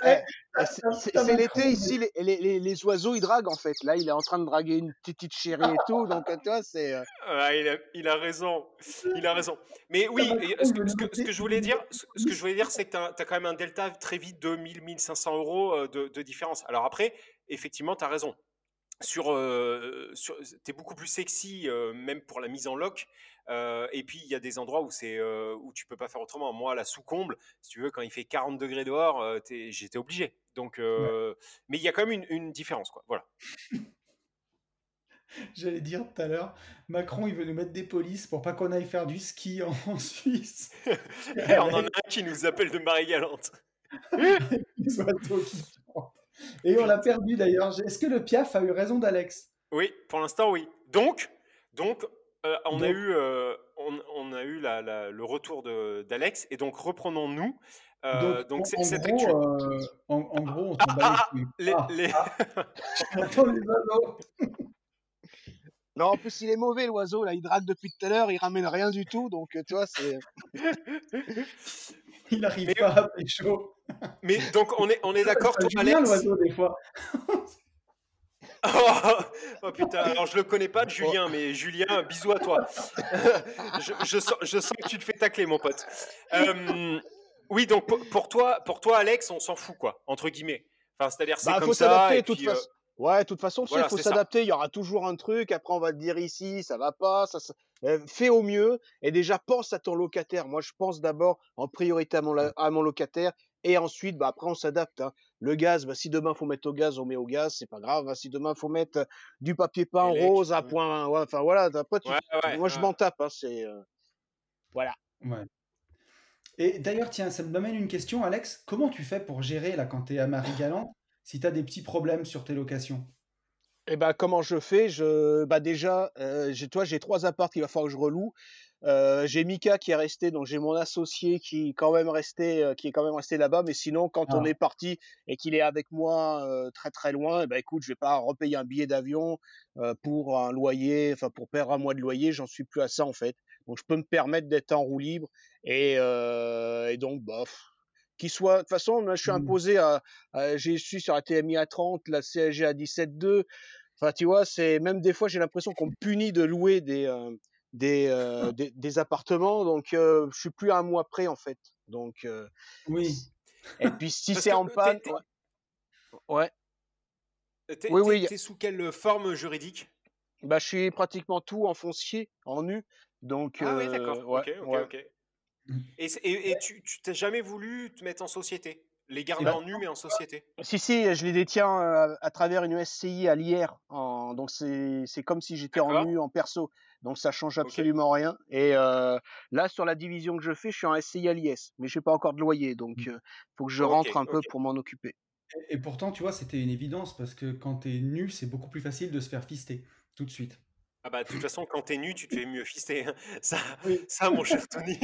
c'est- T'as- c'est l'été, ici, les, les, les, les oiseaux, ils draguent en fait. Là, il est en train de draguer une petite chérie et tout. Donc, tu vois, c'est. euh, Ouais, il, a, il a raison. Il a raison. Mais oui, que, que- ce que je voulais dire, ce, ce que je voulais dire, c'est que tu as, quand même un delta très vite de 1000, 1500 euros euh, de, de différence. Alors après, effectivement, tu as raison. Sur, euh, sur, tu es beaucoup plus sexy, euh, même pour la mise en loc. Euh, et puis, il y a des endroits où, c'est, où tu peux pas faire autrement. Moi, la sous-comble, si tu veux, quand il fait 40 degrés dehors, t'es- j'étais obligé. Donc, Mais il y a quand même une, une différence. Quoi. Voilà. J'allais dire tout à l'heure, Macron, il veut nous mettre des polices pour pas qu'on aille faire du ski en, en Suisse. On en a un qui nous appelle de Marie-Galante. Les oiseaux qui chantent. Et on l'a perdu d'ailleurs. Est-ce que le Piaf a eu raison d'Alex? Oui, pour l'instant, oui. Donc, donc euh, on, a eu, euh, on, on a eu la- la- le retour de- d'Alex. Et donc, reprenons-nous. Euh, donc, en, c'est- en cette gros, actu. euh, en, en gros, on Ah, ah, les couilles. Les- Ah, les- oiseaux. Non, en plus, il est mauvais, l'oiseau, là. Il drague depuis tout à l'heure, il ramène rien du tout. Donc, euh, tu vois, c'est. Il n'arrive Mais- pas à pécho. Mais donc, on est, on est d'accord, toi, Alex l'oiseau, des fois. Oh, oh, putain, alors je le connais pas, Julien, mais Julien, bisous à toi. je, je sens, je sens que tu te fais tacler, mon pote. Euh, oui, donc pour, toi, pour toi, Alex, on s'en fout, quoi, entre guillemets. Enfin, c'est-à-dire, c'est Bah, comme faut ça. s'adapter, et de toute puis, euh, façon. Ouais, de toute façon, tu sais, voilà, faut s'adapter. Il y aura toujours un truc. Après, on va te dire ici, ça va pas. Ça, ça- fais au mieux. Et déjà, pense à ton locataire. Moi, je pense d'abord en priorité à mon, la- à mon locataire. Et ensuite, bah, après, on s'adapte. hein. Le gaz, bah, si demain faut mettre au gaz, on met au gaz. C'est pas grave. hein. Si demain faut mettre euh, du papier peint Élec, rose à point. ouais, Enfin, voilà. Après, tu- Ouais, ouais, moi, je m'en tape. hein, c'est. euh, Voilà. Ouais. Et d'ailleurs, tiens, ça m'amène une question, Alex. Comment tu fais pour gérer, là, quand tu es à Marie-Galante, si tu as des petits problèmes sur tes locations? Eh ben, comment je fais? Je, bah déjà, euh, j'ai, toi, j'ai trois apparts qu'il va falloir que je reloue. Euh, j'ai Mika qui est resté, donc j'ai mon associé qui est quand même resté, euh, qui est quand même resté là-bas. Mais sinon, quand on Ah. est parti et qu'il est avec moi euh, très très loin, ben écoute, je vais pas repayer un billet d'avion euh, pour un loyer, enfin pour perdre un mois de loyer. J'en suis plus à ça en fait. Donc je peux me permettre d'être en roue libre et, euh, et donc bah. Qu'il soit, de toute façon, moi, je suis Mm. imposé à, à- j'ai su sur la TMI à 30, la CSG à 17,2. Enfin, tu vois, c'est même des fois, j'ai l'impression qu'on me punit de louer des, euh, des, euh, des, des appartements. Donc, euh, je suis plus à un mois près, en fait. Donc, euh, Oui. et puis, si c'est en t'es- panne, t'es- ouais. Ouais. T'es Oui, t'es- oui. t'es sous quelle forme juridique? Bah, je suis pratiquement tout en foncier, en nu. Donc, Ah oui, d'accord. ouais, ok, ok, ouais. ok. Et, c'est- et, et tu tu t'as jamais voulu te mettre en société? Les garder Bah, en nu, mais en société? Si, si, je les détiens euh, à travers une SCI à l'IR. En... Donc, c'est c'est comme si j'étais en nu, en perso. Donc, ça change absolument rien. Et euh, là, sur la division que je fais, je suis en SCI à l'IS. Mais je n'ai pas encore de loyer. Donc, il faut que je rentre un peu pour m'en occuper. Et, et pourtant, tu vois, c'était une évidence parce que quand tu es nu, c'est beaucoup plus facile de se faire fister tout de suite. Ah bah, de toute façon, quand t'es nu, tu te fais mieux fister. hein. Ça, Oui. ça, mon cher Tony.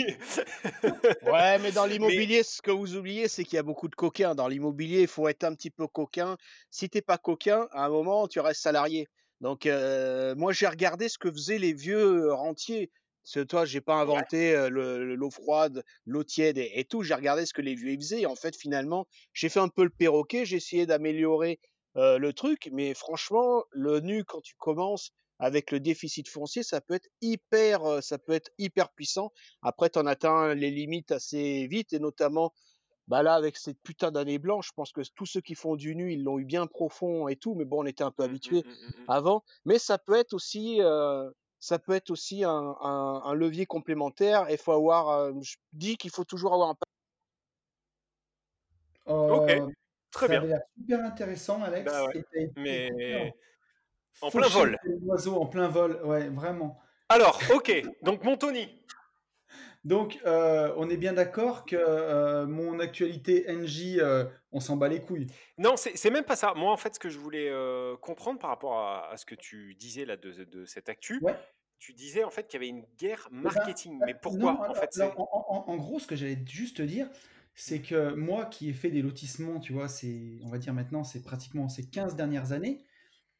Ouais, mais dans Mais l'immobilier, ce que vous oubliez, c'est qu'il y a beaucoup de coquins. Dans l'immobilier, il faut être un petit peu coquin. Si t'es pas coquin, à un moment, tu restes salarié. Donc, euh, moi, j'ai regardé ce que faisaient les vieux rentiers. Parce que toi, j'ai pas ouais, inventé euh, le- le- l'eau froide, l'eau tiède et, et tout. J'ai regardé ce que les vieux ils faisaient. Et en fait, finalement, j'ai fait un peu le perroquet. J'ai essayé d'améliorer euh, le truc. Mais franchement, le nu, quand tu commences avec le déficit foncier, ça peut être hyper, euh, ça peut être hyper puissant. Après, tu en atteins les limites assez vite, et notamment, bah là, avec cette putain d'année blanche, je pense que tous ceux qui font du nu, ils l'ont eu bien profond et tout, mais bon, on était un peu Mm, mm, habitués mm, mm, mm. avant. Mais ça peut être aussi, euh, ça peut être aussi un, un- un levier complémentaire. Il faut avoir, euh, je dis qu'il faut toujours avoir un. Ok, très ça bien. super intéressant, Alex. Bah ouais, Et mais hyper en plein vol. comme un oiseau en plein vol. Ouais, vraiment. Alors, ok, donc mon Tony. Donc, euh, on est bien d'accord que euh, mon actualité NJ, euh, on s'en bat les couilles. Non, c'est même pas ça. Moi, en fait, ce que je voulais comprendre par rapport à, à ce que tu disais là de, de cette actu, Ouais. tu disais en fait qu'il y avait une guerre Eh ben, marketing. Mais non, pourquoi En fait, alors, en, en- en gros, ce que j'allais juste te dire, c'est que moi qui ai fait des lotissements, tu vois, c'est, on va dire maintenant, c'est pratiquement ces 15 dernières années,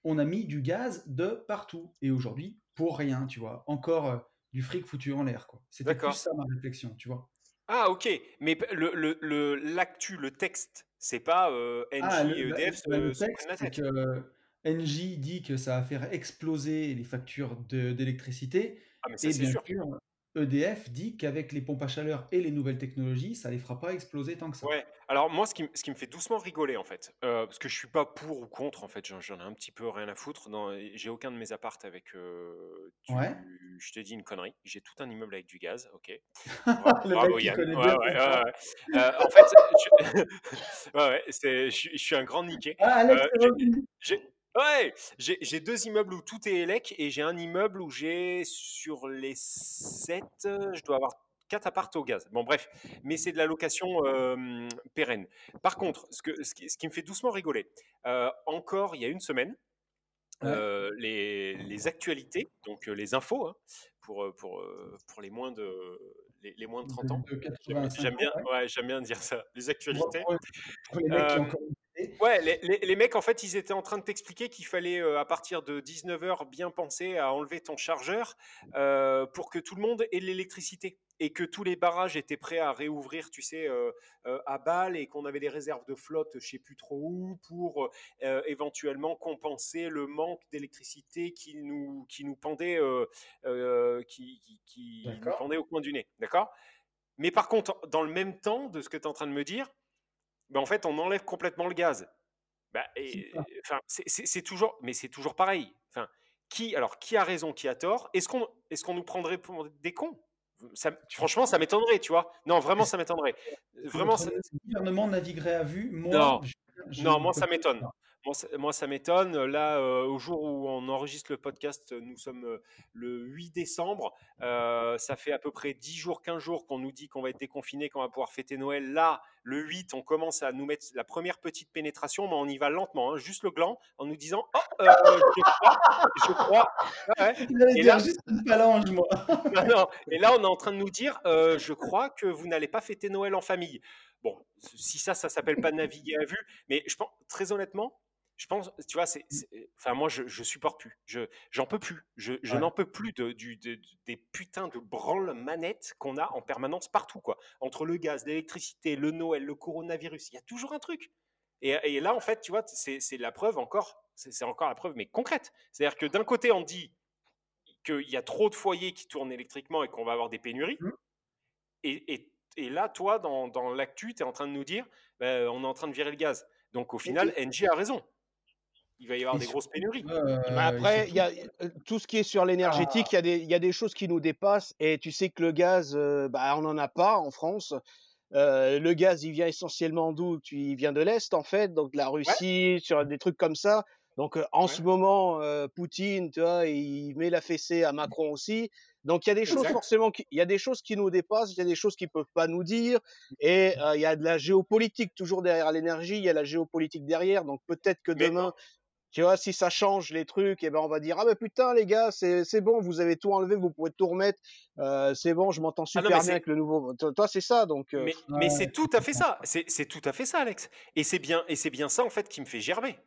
on a mis du gaz de partout. Et aujourd'hui, pour rien, tu vois. Encore euh, du fric foutu en l'air, quoi. C'était plus ça ma réflexion, tu vois. Ah, ok. Mais le le- le- l'actu, le, texte, c'est pas euh, NJ et EDF bah, le texte, c'est que NJ dit que ça va faire exploser les factures de- d'électricité. Ah, mais ça, Et c'est bien sûr. sûr, EDF dit qu'avec les pompes à chaleur et les nouvelles technologies, ça les fera pas exploser tant que ça. Ouais, alors moi, ce qui, m- ce qui me fait doucement rigoler, en fait, euh, parce que je suis pas pour ou contre, en fait, j'en ai un petit peu rien à foutre. J'ai aucun de mes appartes avec, euh, Ouais. je te dis une connerie, j'ai tout un immeuble avec du gaz, ok. Le Bravo mec Yann. Ouais, ouais. Euh, en fait, je, ouais, ouais, c'est, je, suis- je suis un grand niqué. Ah, Alex Euh, Ouais, j'ai j'ai deux immeubles où tout est élec et j'ai un immeuble où j'ai sur les 7, je dois avoir 4 apparts au gaz. Bon bref, mais c'est de la location euh, pérenne. Par contre, ce, que, ce, qui, ce qui me fait doucement rigoler, euh, encore il y a une semaine, Ouais. euh, les, les actualités, donc euh, les infos, hein, pour, euh, pour, euh, pour les, moins de, les, les moins de 30 ans. De, J'aime 85 j'aime bien, ans, ouais, j'aime bien dire ça. Les actualités. Pour, pour les mecs qui ont Euh, encore. Ouais, les, les- les mecs, en fait, ils étaient en train de t'expliquer qu'il fallait, euh, à partir de 19h, bien penser à enlever ton chargeur euh, pour que tout le monde ait de l'électricité et que tous les barrages étaient prêts à réouvrir, tu sais, euh, à balle et qu'on avait des réserves de flotte, je sais plus trop où, pour éventuellement compenser le manque d'électricité qui nous, qui nous pendait, qui, qui- qui nous pendait au coin du nez. D'accord? Mais par contre, dans le même temps de ce que tu es en train de me dire, ben, en fait, on enlève complètement le gaz. Bah, C'est toujours, mais c'est toujours pareil. Enfin, qui, alors, qui a raison, qui a tort? Est-ce qu'on est qu'on nous prendrait pour des cons? Ça- Franchement, ça m'étonnerait, tu vois. Non, vraiment, ça m'étonnerait. Vraiment, ça- gouvernement naviguerait à vue. Moi, non, je, je non, moi, ça m'étonne. Moi, ça, moi, ça m'étonne. Là, euh, au jour où on enregistre le podcast, nous sommes euh, le 8 décembre. Euh, ça fait à peu près 10 jours, 15 jours qu'on nous dit qu'on va être déconfiné, qu'on va pouvoir fêter Noël. Là, le 8, on commence à nous mettre la première petite pénétration, mais on y va lentement, hein, juste le gland, en nous disant Oh, euh, je crois, je crois. Ouais, Et dire là, juste une phalange, moi. non, non. Et là, on est en train de nous dire, je crois que vous n'allez pas fêter Noël en famille. Bon, si ça, ça s'appelle pas naviguer à vue, mais je pense, très honnêtement, je pense, tu vois, c'est, c'est- enfin, moi, je, je supporte plus. Je, j'en peux plus. Je, je Ouais. n'en peux plus de, du, de- de- des putains de branles manettes qu'on a en permanence partout, quoi. Entre le gaz, l'électricité, le Noël, le coronavirus, il y a toujours un truc. Et, et là, en fait, tu vois, c'est, la preuve encore, c'est, encore la preuve, mais concrète. C'est-à-dire que d'un côté, on dit qu'il y a trop de foyers qui tournent électriquement et qu'on va avoir des pénuries. Mhm. Et, et- et là, toi, dans, dans l'actu, tu es en train de nous dire, ben, on est en train de virer le gaz. Donc au final, NG a raison. Il va y avoir Et des grosses pénuries. euh, Mais et après, il y a euh, tout ce qui est sur l'énergétique, il y, a des- il y a des choses qui nous dépassent. Et tu sais que le gaz, euh, bah, on n'en a pas en France. Euh, le gaz, il vient essentiellement d'où? Il vient de l'Est, en fait, donc de la Ouais, Russie, sur des trucs comme ça. Donc en ce moment, Poutine, tu vois, il met la fessée à Macron aussi. Donc il y a des choses forcément, qui, il y a des choses qui nous dépassent, il y a des choses qu'ils peuvent pas nous dire, et euh, il y a de la géopolitique toujours derrière l'énergie, il y a la géopolitique derrière. Donc peut-être que Mais demain, tu vois, si ça change les trucs, et ben on va dire ah ben putain les gars, c'est c'est bon, vous avez tout enlevé, vous pouvez tout remettre, euh, c'est bon, je m'entends ah non, super bien avec le nouveau. Toi, toi, c'est ça, donc. euh, mais, pff, mais ouais, c'est tout à fait ça. C'est c'est tout à fait ça, Alex. Et c'est bien et c'est bien ça en fait qui me fait gerber.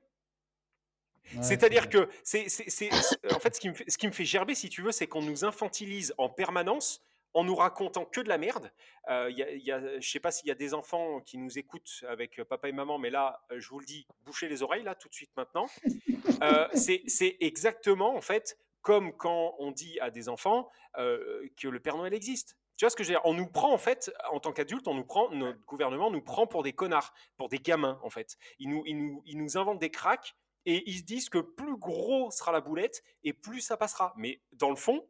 ouais, C'est-à-dire que c'est, c'est- c'est- c'est- en fait ce qui me fait, ce qui me fait gerber, si tu veux, c'est qu'on nous infantilise en permanence en nous racontant que de la merde. Euh, y a- il y a- je sais pas s'il y a des enfants qui nous écoutent avec euh, papa et maman, mais là, euh, je vous le dis, bouchez les oreilles là tout de suite maintenant. Euh, c'est exactement en fait comme quand on dit à des enfants euh, que le Père Noël existe. Tu vois ce que je veux dire? On nous prend en fait, en tant qu'adultes, on nous prend, notre gouvernement nous prend pour des connards, pour des gamins en fait. Ils nous, ils nous, ils nous inventent des cracks et ils se disent que plus gros sera la boulette et plus ça passera. Mais dans le fond,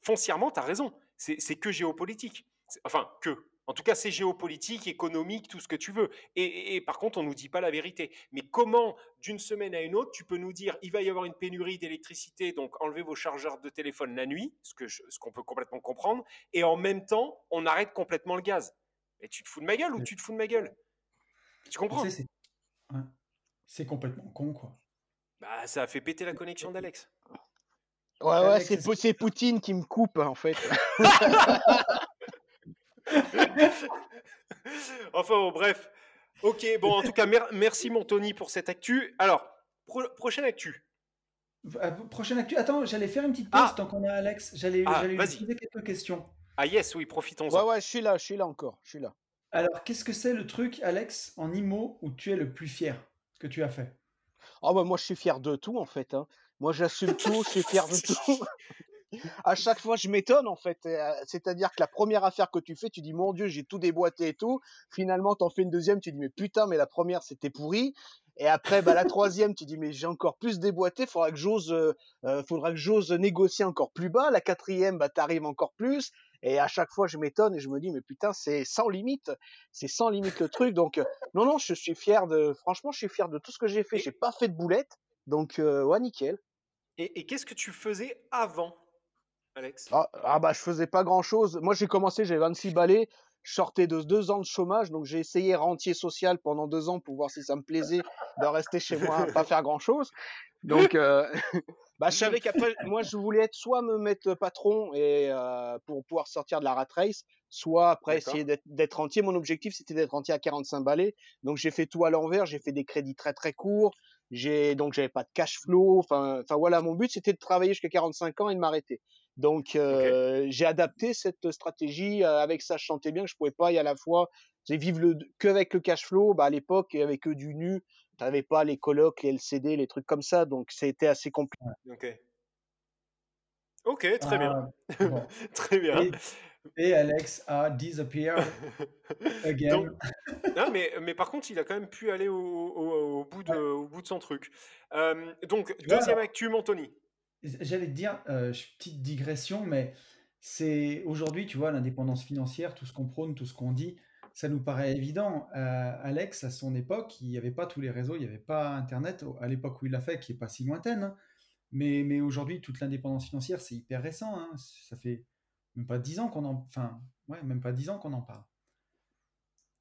foncièrement, tu as raison. C'est que géopolitique. Enfin, que. En tout cas, c'est géopolitique, économique, tout ce que tu veux. Et, et- et par contre, on ne nous dit pas la vérité. Mais comment, d'une semaine à une autre, tu peux nous dire il va y avoir une pénurie d'électricité, donc enlevez vos chargeurs de téléphone la nuit, ce qu'on peut complètement comprendre, et en même temps, on arrête complètement le gaz. Et tu te fous de ma gueule ou tu te fous de ma gueule? Tu comprends? sais, c'est ouais. C'est complètement con, quoi. Bah, ça a fait péter la connexion d'Alex. Ouais, ouais, c'est c'est Poutine qui me coupe en fait. enfin, bon, bref. Ok, bon, en tout cas, mer- merci mon Tony pour cette actu. Alors, pro- prochaine actu. Euh, Prochaine actu. Attends, j'allais faire une petite pause Ah, tant qu'on a Alex. J'allais ah, j'allais lui poser quelques questions. Ah yes, oui, ouais, profitons-en. ouais, je suis là, je suis là encore, je suis là. Alors, qu'est-ce que c'est le truc, Alex, en IMO où tu es le plus fier que tu as fait? Ah bah moi je suis fier de tout en fait. hein. Moi j'assume tout, je suis fier de tout. à chaque fois, je m'étonne en fait. Euh, C'est-à-dire que la première affaire que tu fais, tu dis mon Dieu, j'ai tout déboîté et tout. Finalement, t'en fais une deuxième, tu dis mais putain, mais la première c'était pourri. Et après, bah la troisième, tu dis mais j'ai encore plus déboîté. Faudra que j'ose, euh, euh, faudra que j'ose négocier encore plus bas. La quatrième, bah t'arrives encore plus. Et à chaque fois, je m'étonne et je me dis mais putain, c'est sans limite, c'est sans limite le truc. Donc euh, non non, je suis fier de. Franchement, je suis fier de tout ce que j'ai fait. J'ai pas fait de boulette. Donc, euh, ouais, nickel. Et, et qu'est-ce que tu faisais avant, Alex? Ah, ah bah, je faisais pas grand-chose. Moi, j'ai commencé, j'avais 26 balais. Je sortais de deux ans de chômage, donc j'ai essayé rentier social pendant deux ans pour voir si ça me plaisait de rester chez moi, pas faire grand-chose. Donc, euh, bah, je savais qu'après, moi, je voulais être soit me mettre patron et euh, pour pouvoir sortir de la rat race, soit après essayer d'être- d'être rentier. Mon objectif, c'était d'être rentier à 45 balais. Donc, j'ai fait tout à l'envers. J'ai fait des crédits très très courts. J'ai donc j'avais pas de cash flow. Enfin, enfin voilà, mon but c'était de travailler jusqu'à 45 ans et de m'arrêter. Donc, euh, j'ai adapté cette stratégie. euh, avec ça, je sentais bien que je pouvais pas y à la fois vivre le, que avec le cash flow. Bah, à l'époque, avec du nu, t'avais pas les colocs, les LCD, les trucs comme ça. Donc, c'était assez compliqué. Ok. Ok, très bien. Ah, bon. Très bien. Et, et Alex a disappeared again. Donc, non, mais, mais par contre, il a quand même pu aller au, au- au bout, de, au bout de son truc. Euh, donc, deuxième actu, mon Tony. J'allais te dire, euh, petite digression, mais c'est aujourd'hui, tu vois, l'indépendance financière, tout ce qu'on prône, tout ce qu'on dit, ça nous paraît évident. Euh, Alex, à son époque, il n'y avait pas tous les réseaux, il n'y avait pas Internet à l'époque où il l'a fait, qui est pas si lointaine. hein. Mais, mais aujourd'hui, toute l'indépendance financière, c'est hyper récent. hein. Ça fait même pas dix ans qu'on en, enfin, ouais, même pas dix ans qu'on en parle.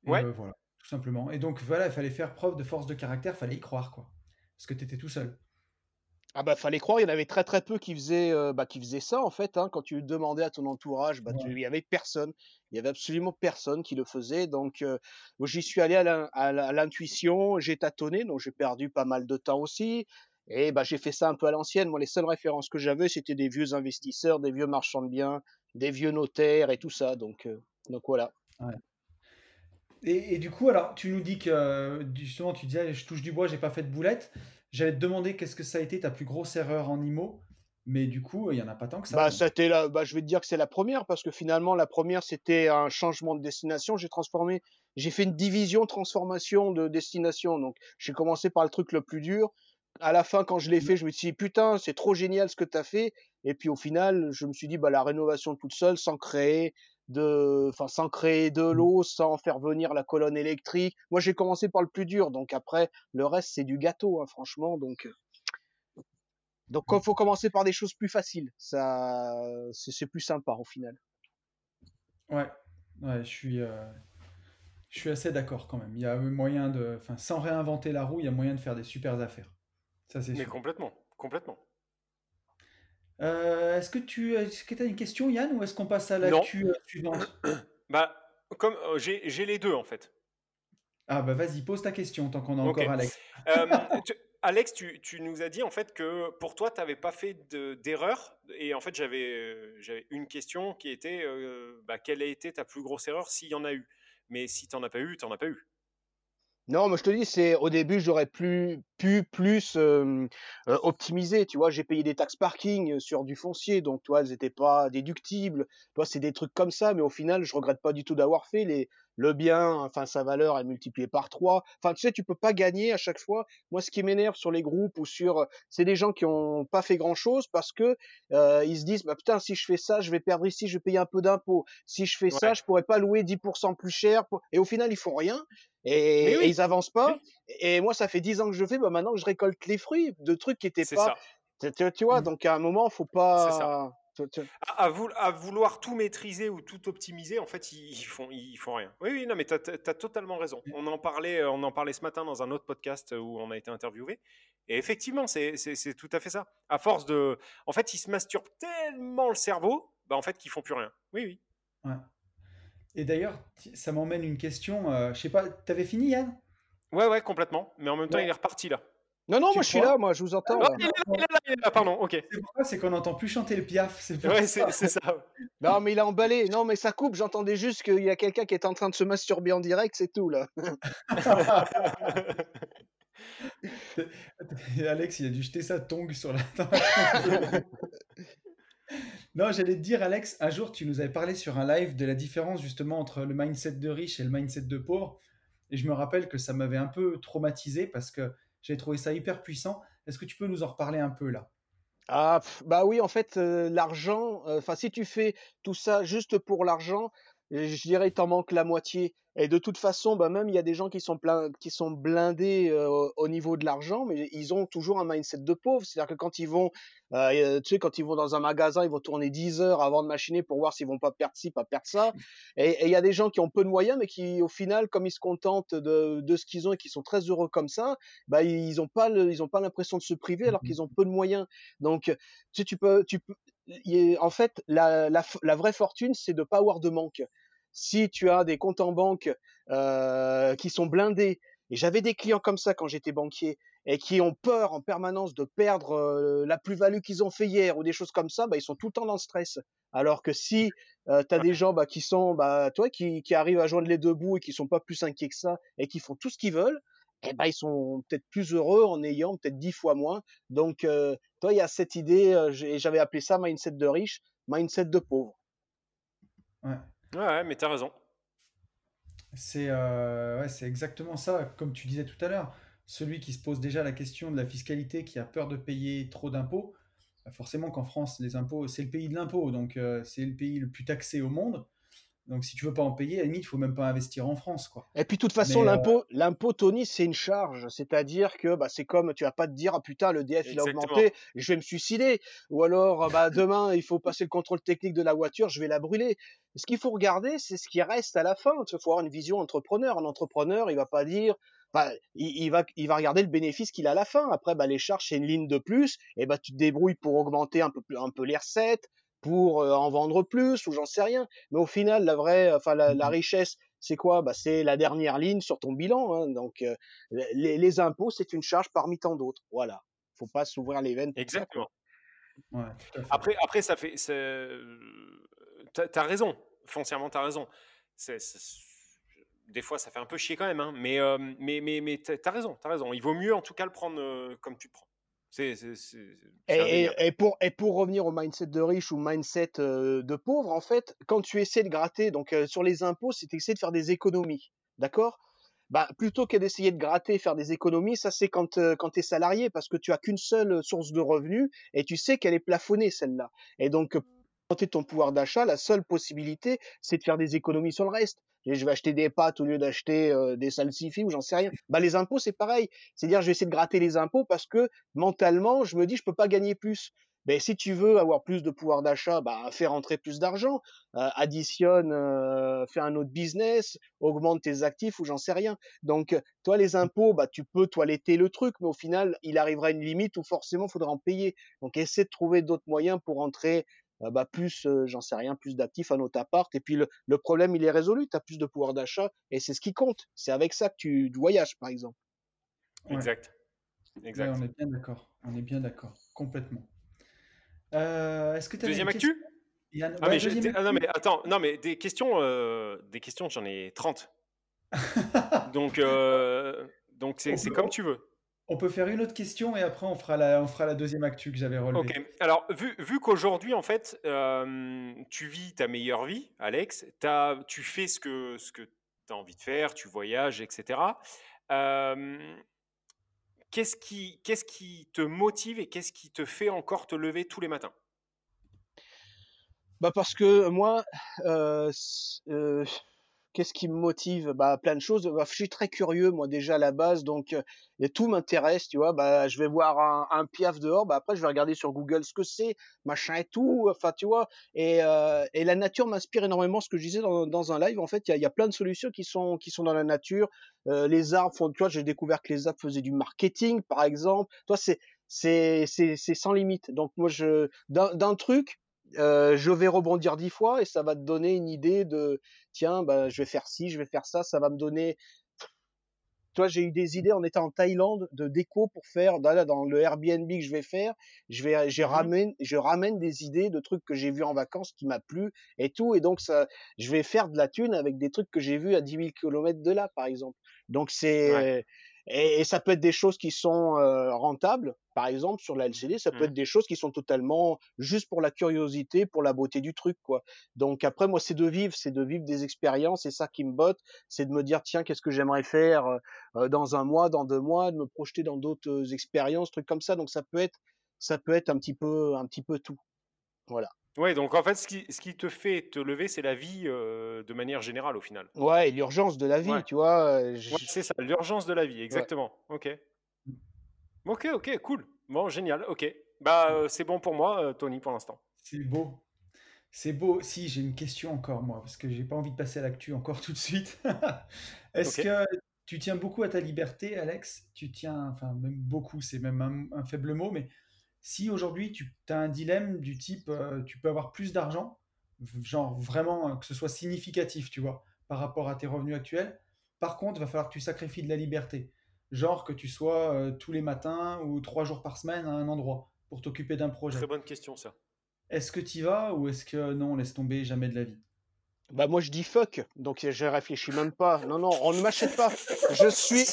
Et, Ouais. euh, voilà, tout simplement. Et donc voilà, il fallait faire preuve de force de caractère, fallait y croire, quoi. Parce que tu étais tout seul. Ah bah fallait croire, il y en avait très très peu qui faisaient, euh, bah, qui faisaient ça en fait. Hein. Quand tu demandais à ton entourage, bah, tu- il y avait personne. Il y avait absolument personne qui le faisait. Donc euh, j'y suis allé à l'intuition, j'ai tâtonné, donc j'ai perdu pas mal de temps aussi. Et bah j'ai fait ça un peu à l'ancienne. Moi, les seules références que j'avais, c'était des vieux investisseurs, des vieux marchands de biens, des vieux notaires et tout ça. Donc euh, donc voilà. Et, et du coup, alors, tu nous dis que justement, tu disais, je touche du bois, j'ai pas fait de boulette. J'allais te demander qu'est-ce que ça a été ta plus grosse erreur en IMO, mais du coup, il y en a pas tant que ça. Bah, c'était la, bah, je vais te dire que c'est la première parce que finalement, la première, c'était un changement de destination. J'ai transformé, j'ai fait une division transformation de destination. Donc, j'ai commencé par le truc le plus dur. À la fin, quand je l'ai fait, je me suis dit, putain, c'est trop génial ce que tu as fait. Et puis, au final, je me suis dit, bah, la rénovation toute seule, sans créer de, enfin, sans créer de l'eau, sans faire venir la colonne électrique. Moi, j'ai commencé par le plus dur. Donc, après, le reste, c'est du gâteau, hein, franchement. Donc, donc, il faut commencer par des choses plus faciles. Ça, c'est c'est plus sympa au final. Ouais, ouais, je suis, euh, je suis assez d'accord quand même. Il y a moyen de, enfin, sans réinventer la roue, il y a moyen de faire des super affaires. Ça, c'est Mais sûr. complètement, complètement. Euh, est-ce que tu est-ce que as une question, Yann, ou est-ce qu'on passe à l'actu euh, suivante? Bah, comme euh, j'ai j'ai les deux en fait. Ah bah vas-y, pose ta question tant qu'on a Ok. encore Alex. Euh, tu- Alex, tu, tu nous as dit en fait que pour toi, tu n'avais pas fait de- d'erreur. Et en fait, j'avais euh, j'avais une question qui était euh, bah, quelle a été ta plus grosse erreur s'il y en a eu? Mais si tu n'en as pas eu, tu n'en as pas eu. Non, mais je te dis, c'est au début, j'aurais plus, pu plus optimiser. Tu vois, j'ai payé des taxes parking sur du foncier, donc toi, elles n'étaient pas déductibles. Toi, c'est des trucs comme ça, mais au final, je regrette pas du tout d'avoir fait les le bien. Enfin, sa valeur est multipliée par trois. Enfin, tu sais, tu peux pas gagner à chaque fois. Moi, ce qui m'énerve sur les groupes ou sur, c'est des gens qui ont pas fait grand chose parce que euh, ils se disent, bah putain, si je fais ça, je vais perdre ici, je vais payer un peu d'impôts. Si je fais ça, je pourrais pas louer 10% plus cher. pour- Et au final, ils font rien. Et, Mais oui. et ils avancent pas. Et moi, ça fait 10 ans que je fais, bah maintenant que je récolte les fruits de trucs qui étaient pas. ça. Tu, vois, Mm. donc à un moment, faut C'est pas. À, à vou- à vouloir tout maîtriser ou tout optimiser, en fait, ils, ils font, ils font rien. Oui, oui, non, mais tu as, totalement raison. On en, parlait, euh, on en parlait ce matin dans un autre podcast où on a été interviewé. Et effectivement, c'est tout à fait ça. À force de. En fait, ils se masturbent tellement le cerveau, bah, en fait, qu'ils font plus rien. Oui, oui. Ouais. Et d'ailleurs, ça m'emmène une question. euh, je sais pas, t'avais fini, Yann? Ouais, ouais, complètement. Mais en même temps, Ouais. il est reparti là. Non, non, Tu moi je suis là, moi je vous entends. Là. il est là, il est là, il est là, pardon, ok. C'est pourquoi? C'est qu'on n'entend plus chanter le piaf. C'est Ouais, ça. c'est c'est ça. Non, mais il a emballé. Non, mais ça coupe. J'entendais juste qu'il y a quelqu'un qui est en train de se masturber en direct, c'est tout là. Et Alex, il a dû jeter sa tongue sur la tronche. Non, j'allais te dire, Alex, un jour, tu nous avais parlé sur un live de la différence justement entre le mindset de riche et le mindset de pauvre. Et je me rappelle que ça m'avait un peu traumatisé parce que j'ai trouvé ça hyper puissant. Est-ce que tu peux nous en reparler un peu là? Ah, bah oui, en fait, euh, l'argent, euh, enfin, si tu fais tout ça juste pour l'argent, je dirais il t'en manque la moitié. Et de toute façon, bah même il y a des gens qui sont plein, qui sont blindés euh, au niveau de l'argent, mais ils ont toujours un mindset de pauvre. C'est-à-dire que quand ils vont, euh, tu sais, quand ils vont dans un magasin, ils vont tourner 10 heures avant de machiner pour voir s'ils vont pas perdre ci, pas perdre ça. Et il y a des gens qui ont peu de moyens, mais qui, au final, comme ils se contentent de, de ce qu'ils ont et qui sont très heureux comme ça, bah ils ont pas, le, ils ont pas l'impression de se priver alors qu'ils ont peu de moyens. Donc, tu sais, tu peux, tu peux, en fait, la, vraie fortune, c'est de pas avoir de manque si tu as des comptes en banque euh, qui sont blindés, et j'avais des clients comme ça quand j'étais banquier, et qui ont peur en permanence de perdre euh, la plus-value qu'ils ont fait hier ou des choses comme ça, bah, ils sont tout le temps dans le stress. Alors que si euh, tu as des gens bah, qui sont, bah, toi, qui, qui arrivent à joindre les deux bouts et qui sont pas plus inquiets que ça et qui font tout ce qu'ils veulent, eh ben, ils sont peut-être plus heureux en ayant peut-être dix fois moins. Donc, euh, toi, il y a cette idée, euh, j'avais appelé ça mindset de riche, mindset de pauvre. Ouais. Ouais, mais tu as raison. C'est euh, ouais, c'est exactement ça, comme tu disais tout à l'heure. Celui qui se pose déjà la question de la fiscalité, qui a peur de payer trop d'impôts, bah, forcément qu'en France, les impôts, c'est le pays de l'impôt, donc euh, c'est le pays le plus taxé au monde. Donc si tu veux pas en payer, à la limite, il faut même pas investir en France, quoi. Et puis de toute façon, l'impôt, l'impôt, Tony, c'est une charge. C'est-à-dire que bah, c'est comme tu vas pas te dire ah putain le DF il a augmenté, je vais me suicider. Ou alors bah demain il faut passer le contrôle technique de la voiture, je vais la brûler. Ce qu'il faut regarder, c'est ce qui reste à la fin. Il faut avoir une vision entrepreneur. Un entrepreneur, il va pas dire bah, il, va, il va regarder le bénéfice qu'il a à la fin. Après, bah, les charges, c'est une ligne de plus. Et bah, tu te débrouilles pour augmenter un peu, un peu les recettes, pour euh, en vendre plus ou j'en sais rien. Mais au final, la vraie, enfin la, la mmh richesse, c'est quoi? Bah, C'est la dernière ligne sur ton bilan. Hein. Donc euh, les, les, impôts, c'est une charge parmi tant d'autres. Voilà. Faut pas s'ouvrir les veines. Exactement. ouais, après, après, ça fait. T'as as raison. Foncièrement, t'as raison. Des fois, ça fait un peu chier quand même, hein. mais, euh, mais, mais, mais t'as raison, as raison. Il vaut mieux en tout cas le prendre comme tu le prends. C'est, et, et, pour, et pour revenir au mindset de riche ou mindset de pauvre, en fait, quand tu essaies de gratter, donc sur les impôts, c'est essayer de faire des économies. D'accord? Bah, plutôt que d'essayer de gratter, faire des économies, ça c'est quand, quand tu es salarié, parce que tu as qu'une seule source de revenus et tu sais qu'elle est plafonnée celle-là. Et donc, ton pouvoir d'achat, la seule possibilité, c'est de faire des économies sur le reste je vais acheter des pâtes au lieu d'acheter euh, des salsifis ou j'en sais rien. Bah les impôts c'est pareil, c'est-à-dire je vais essayer de gratter les impôts parce que mentalement je me dis je peux pas gagner plus. Mais si tu veux avoir plus de pouvoir d'achat, bah fais rentrer plus d'argent, euh, additionne, euh, fais un autre business, augmente tes actifs ou j'en sais rien. Donc toi les impôts, bah tu peux toiletter le truc, mais au final il arrivera une limite où forcément il faudra en payer. Donc essaie de trouver d'autres moyens pour rentrer bah, plus, euh, j'en sais rien, plus d'actifs à notre appart. Et puis le, le problème, il est résolu. Tu as plus de pouvoir d'achat et c'est ce qui compte. C'est avec ça que tu voyages, par exemple. Exact. exact. on est bien d'accord. On est bien d'accord. Complètement. Euh, est-ce que tu Deuxième actu? ah, mais ah, non, mais attends, non, mais des questions, des questions j'en ai 30. donc, donc c'est comme tu veux. On peut faire une autre question et après on fera la, on fera la deuxième actu que j'avais relevée. Ok. Alors, vu, vu qu'aujourd'hui, en fait, euh, tu vis ta meilleure vie, Alex, as, tu fais ce que, ce que tu as envie de faire, tu voyages, etc. Euh, qu'est-ce qui, qu'est-ce qui te motive et qu'est-ce qui te fait encore te lever tous les matins? Bah parce que moi, euh, Qu'est-ce qui me motive? Bah plein de choses. Bah, je suis très curieux moi déjà à la base, donc euh, et tout m'intéresse, tu vois. Bah je vais voir un, un, piaf dehors, bah après je vais regarder sur Google ce que c'est, machin et tout. Enfin tu vois. Et, euh, et la nature m'inspire énormément. Ce que je disais dans, dans un live, en fait, il y a, y a, plein de solutions qui sont qui sont dans la nature. Euh, les arbres font, tu vois, j'ai découvert que les arbres faisaient du marketing, par exemple. Toi c'est c'est c'est sans limite. Donc moi je d'un truc euh, je vais rebondir dix fois et ça va te donner une idée de tiens, bah, je vais faire ci, je vais faire ça, ça va me donner. Toi, j'ai eu des idées en étant en Thaïlande de déco pour faire dans, le Airbnb que je vais faire. Je vais, j'ai mmh ramène, je ramène des idées de trucs que j'ai vus en vacances qui m'a plu et tout. Et donc ça, je vais faire de la thune avec des trucs que j'ai vus à 10 000 km de là, par exemple. Donc c'est, et, ça peut être des choses qui sont euh, rentables, par exemple sur la LCD, ça peut mmh. être des choses qui sont totalement juste pour la curiosité, pour la beauté du truc, quoi. Donc après, moi, c'est de vivre, c'est de vivre des expériences, et ça qui me botte, c'est de me dire tiens, qu'est-ce que j'aimerais faire euh, dans un mois, dans deux mois, de me projeter dans d'autres expériences, trucs comme ça. Donc ça peut être, ça peut être un petit peu, un petit peu tout. Voilà. Ouais, donc en fait, ce qui, ce qui te fait te lever, c'est la vie euh, de manière générale au final. Ouais, et l'urgence de la vie, Ouais. tu vois. euh, Ouais, c'est ça, l'urgence de la vie, exactement. Ok. Ok, ok, cool. Bon, génial, ok. Bah, euh, c'est bon pour moi, euh, Tony, pour l'instant. C'est beau. C'est beau. Si, j'ai une question encore, moi, parce que j'ai pas envie de passer à l'actu encore tout de suite. Est-ce Ok. que tu tiens beaucoup à ta liberté, Alex? Tu tiens, enfin, même beaucoup, c'est même un, un faible mot, mais si aujourd'hui tu as un dilemme du type, euh, tu peux avoir plus d'argent, genre vraiment euh, que ce soit significatif, tu vois, par rapport à tes revenus actuels. Par contre, il va falloir que tu sacrifies de la liberté. Genre que tu sois euh, tous les matins ou trois jours par semaine à un endroit pour t'occuper d'un projet. Très bonne question, ça. Est-ce que tu y vas ou est-ce que non, laisse tomber jamais de la vie? Bah moi je dis fuck, donc je réfléchis même pas. Non, non, on ne m'achète pas. Je suis,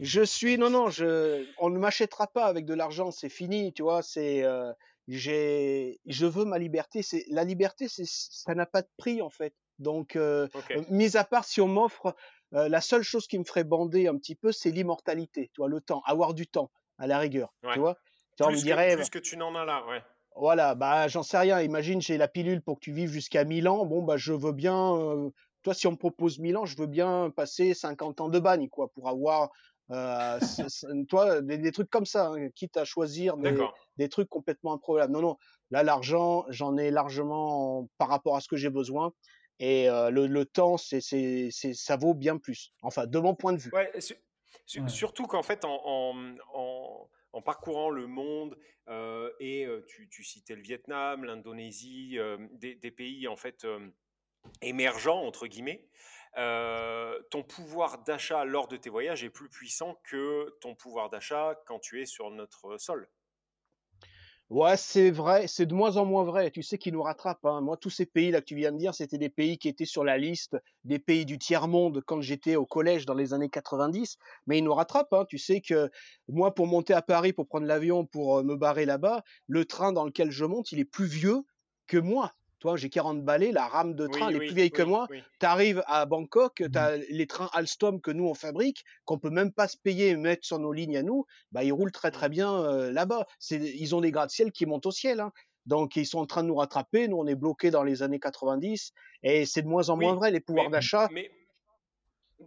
je suis, non, non, je, on ne m'achètera pas avec de l'argent, c'est fini, tu vois. C'est, euh, j'ai, je veux ma liberté. C'est la liberté, c'est, ça n'a pas de prix en fait. Donc, euh, euh, mis à part si on m'offre, euh, la seule chose qui me ferait bander un petit peu, c'est l'immortalité, tu vois, le temps, avoir du temps à la rigueur, Ouais. tu vois. Tu vois, on me que, dirait, plus que tu n'en as là, ouais. voilà, bah j'en sais rien. Imagine, j'ai la pilule pour que tu vives jusqu'à 1000 ans. Bon, bah je veux bien. euh, toi, si on me propose 1000 ans, je veux bien passer 50 ans de bagne, quoi, pour avoir. Euh, toi, des, des trucs comme ça, hein, quitte à choisir des, trucs complètement improbables. Non, non. Là, l'argent, j'en ai largement par rapport à ce que j'ai besoin. Et euh, le, le temps, c'est, c'est, c'est, ça vaut bien plus. Enfin, de mon point de vue. Ouais, su- su- Ouais. surtout qu'en fait, en, en, en- en parcourant le monde, euh, et tu, tu citais le Vietnam, l'Indonésie, euh, des, des pays en fait euh, émergents, entre guillemets, euh, ton pouvoir d'achat lors de tes voyages est plus puissant que ton pouvoir d'achat quand tu es sur notre sol. Ouais, c'est vrai, c'est de moins en moins vrai. Tu sais qu'ils nous rattrapent. Hein. Moi, tous ces pays-là que tu viens de dire, c'était des pays qui étaient sur la liste des pays du tiers-monde quand j'étais au collège dans les années 90. Mais ils nous rattrapent. Hein. Tu sais que moi, pour monter à Paris, pour prendre l'avion, pour euh, me barrer là-bas, le train dans lequel je monte, il est plus vieux que moi. Toi, j'ai 40 balais, la rame de train, Oui, elle est oui, plus vieille que moi. Tu arrives à Bangkok, Mhm. tu as les trains Alstom que nous on fabrique, qu'on peut même pas se payer et mettre sur nos lignes à nous, bah ils roulent très très Mm. bien euh, là-bas. Ils ont des gratte-ciel qui montent au ciel, hein. donc ils sont en train de nous rattraper. Nous on est bloqués dans les années 90 et c'est de moins en moins vrai. Les pouvoirs d'achat, mais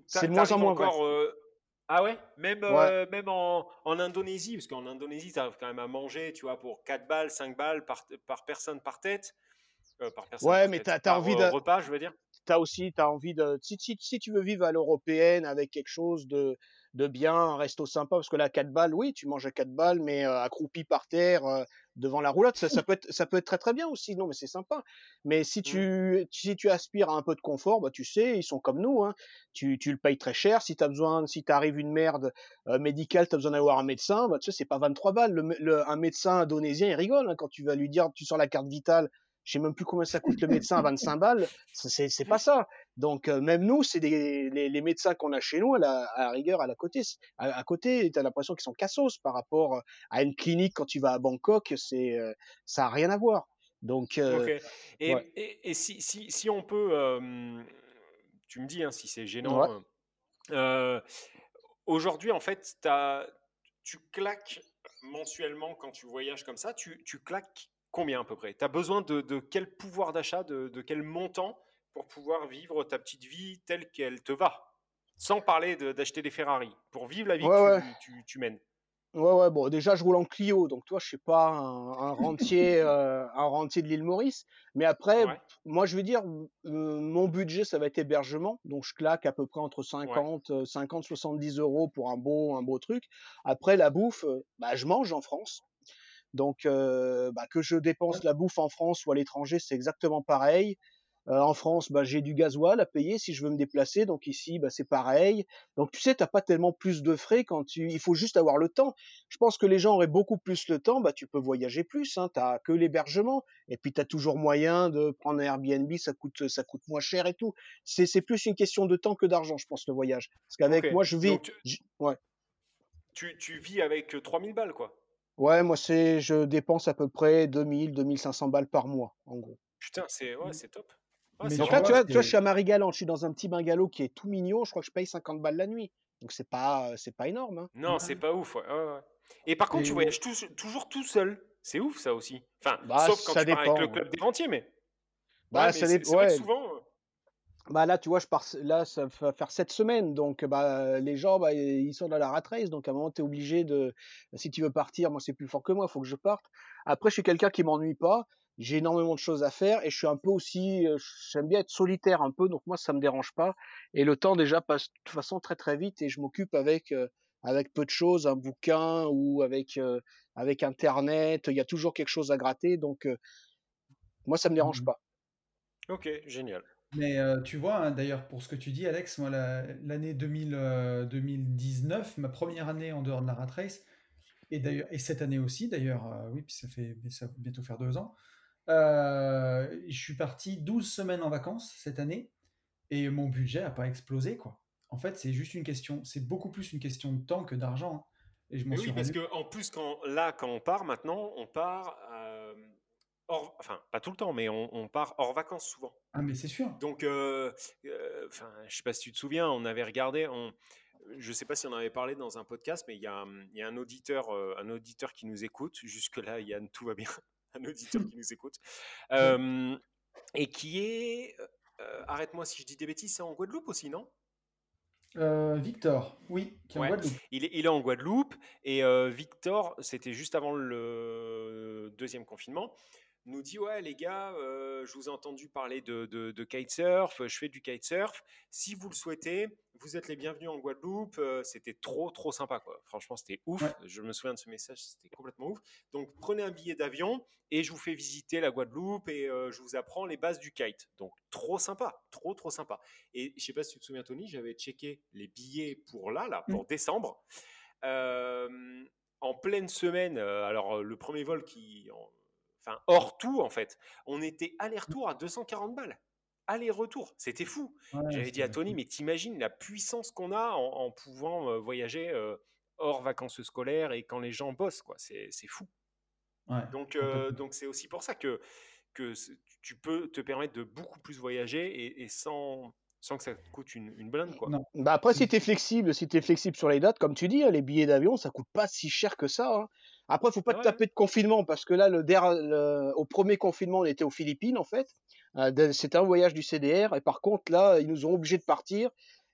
c'est de moins en moins vrai. encore. euh, Ah ouais? Même, Ouais. euh, même en, en Indonésie, parce qu'en Indonésie, tu arrives quand même à manger, tu vois, pour 4 balles, 5 balles par, par personne par tête. Euh, par personne Ouais, mais t'as, par envie euh, de, repas, je veux dire. t'as aussi, t'as envie de, si, si, si tu veux vivre à l'européenne avec quelque chose de, de bien, un resto sympa, parce que là, 4 balles, oui, tu manges à 4 balles, mais euh, accroupi par terre, euh, devant la roulotte, ça, ça peut être, ça peut être très très bien aussi, non, mais c'est sympa. Mais si Mm. tu, si tu aspires à un peu de confort, bah, tu sais, ils sont comme nous, hein. Tu, tu le payes très cher. Si t'as besoin, si t'arrive une merde euh, médicale, t'as besoin d'aller voir un médecin, bah, tu sais, c'est pas 23 balles. Le, le- un médecin indonésien, il rigole, hein, quand tu vas lui dire, tu sors la carte vitale, je sais même plus combien ça coûte le médecin à 25 balles, c'est- c'est pas ça. Donc euh, même nous, c'est des les, les médecins qu'on a chez nous à la, à la rigueur à la côté, à, à côté, t'as l'impression qu'ils sont cassos par rapport à une clinique quand tu vas à Bangkok, c'est euh, ça a rien à voir. Donc euh. Et, ouais, et, et si, si, si on peut. euh, tu me dis hein, si c'est gênant. euh, Aujourd'hui, en fait, t'as- tu claques mensuellement quand tu voyages comme ça, tu, tu claques combien à peu près? Tu as besoin de, de quel pouvoir d'achat, de, de quel montant pour pouvoir vivre ta petite vie telle qu'elle te va? Sans parler de- d'acheter des Ferrari, pour vivre la vie Ouais, que ouais. tu, mènes. Ouais, ouais, bon, déjà, je roule en Clio, donc toi, je suis pas un, un rentier, euh, un rentier de l'île Maurice. Mais après, Ouais, moi, je veux dire, euh, mon budget, ça va être hébergement. Donc, je claque à peu près entre ouais. 50, euh, 50, 70 euros pour un beau, un beau truc. Après, la bouffe, euh, bah, je mange en France. Donc, euh, bah, que je dépense la bouffe en France ou à l'étranger, c'est exactement pareil. Euh, en France, bah, j'ai du gasoil à payer si je veux me déplacer. Donc ici, bah, c'est pareil. Donc tu sais, t'as pas tellement plus de frais quand tu. Il faut juste avoir le temps. Je pense que les gens auraient beaucoup plus le temps. Bah, tu peux voyager plus. Hein, t'as que l'hébergement. Et puis t'as toujours moyen de prendre un Airbnb. Ça coûte, ça coûte moins cher et tout. C'est, c'est plus une question de temps que d'argent, je pense, le voyage. Parce qu'avec moi, je vis. Donc, tu, j- Ouais. tu, tu vis avec euh, 3000 balles, quoi. Ouais, moi, c'est, je dépense à peu près 2000, 2500 balles par mois, en gros. Putain, c'est ouais, c'est top. Ouais, Mais c'est Donc là, tu vois, tu vois, je suis à Marie-Galante, je suis dans un petit bungalow qui est tout mignon. Je crois que je paye 50 balles la nuit. Donc c'est pas, c'est pas énorme. Hein. Non, c'est pas ouf. ouais, ouais, ouais. Et par contre, tu voyages tous- toujours tout seul. C'est ouf ça aussi. Enfin, Bah, sauf quand ça tu pars avec dépend, le ouais. club des rentiers, mais. Bah, Ouais, mais ça c'est dé- c'est vrai que ouais. souvent. euh, Bah là, tu vois, je pars, là, ça va faire sept semaines, donc bah les gens, bah, ils sont dans la rat race, donc à un moment, t'es obligé de, si tu veux partir, moi, c'est plus fort que moi, faut que je parte. Après, je suis quelqu'un qui m'ennuie pas, j'ai énormément de choses à faire, et je suis un peu aussi, euh, j'aime bien être solitaire un peu, donc moi, ça me dérange pas. Et le temps déjà passe de toute façon très très vite, et je m'occupe avec euh, avec peu de choses, un bouquin ou avec euh, avec Internet, il y a toujours quelque chose à gratter, donc euh, moi, ça me dérange Mhm. pas. Ok, génial. Mais euh, tu vois, hein, d'ailleurs, pour ce que tu dis, Alex, moi, la- l'année 2000, euh, 2019, ma première année en dehors de la rat race, et d'ailleurs, et cette année aussi, d'ailleurs, euh, oui, puis ça fait mais ça va bientôt faire deux ans, euh, je suis parti 12 semaines en vacances cette année, et mon budget n'a pas explosé, quoi. En fait, c'est juste une question, c'est beaucoup plus une question de temps que d'argent. hein. Et je m'en Mais suis oui, parce rendu. que en plus, quand, là, quand on part maintenant, on part euh, hors, enfin, pas tout le temps, mais on, on part hors vacances souvent. Ah, mais c'est sûr. Donc, euh, euh, enfin, je sais pas si tu te souviens, on avait regardé, on, je sais pas si on avait parlé dans un podcast, mais il y a, un- il y a un auditeur, euh, un auditeur qui nous écoute. Jusque là, Yann, tout va bien. Un auditeur qui nous écoute Euh, et qui est, euh, arrête-moi si je dis des bêtises, c'est en Guadeloupe aussi, non? Euh, Victor, oui, qui est en. Guadeloupe. Il est, il est en Guadeloupe et euh, Victor, c'était juste avant le deuxième confinement, nous dit ouais les gars, euh, je vous ai entendu parler de, de, de kitesurf, je fais du kitesurf. Si vous le souhaitez, vous êtes les bienvenus en Guadeloupe. Euh, c'était trop trop sympa quoi. Franchement c'était ouf. Ouais. Je me souviens de ce message, c'était complètement ouf. Donc prenez un billet d'avion et je vous fais visiter la Guadeloupe et euh, je vous apprends les bases du kite. Donc trop sympa, trop trop sympa. Et je sais pas si tu te souviens Tony, j'avais checké les billets pour là là pour décembre. Euh, en pleine semaine, alors le premier vol qui, en- enfin hors tout en fait, on était aller-retour à 240 balles. Aller-retour, c'était fou. Ouais, J'avais dit à Tony, mais t'imagines la puissance qu'on a en, en pouvant euh, voyager euh, hors vacances scolaires et quand les gens bossent, quoi. C'est fou. ouais, Donc euh, donc c'est aussi pour ça que, tu peux te permettre de beaucoup plus voyager et, et sans, sans que ça te coûte une, une blinde, quoi. Non, Bah après, c'est- si t'es flexible, si t'es flexible sur les dates, comme tu dis, hein, les billets d'avion, ça coûte pas si cher que ça. hein. Après, faut pas te taper de confinement parce que là, le, der- le- au premier confinement, on était aux Philippines en fait. Euh, C'était un voyage du CDR et par contre là, ils nous ont obligés de partir.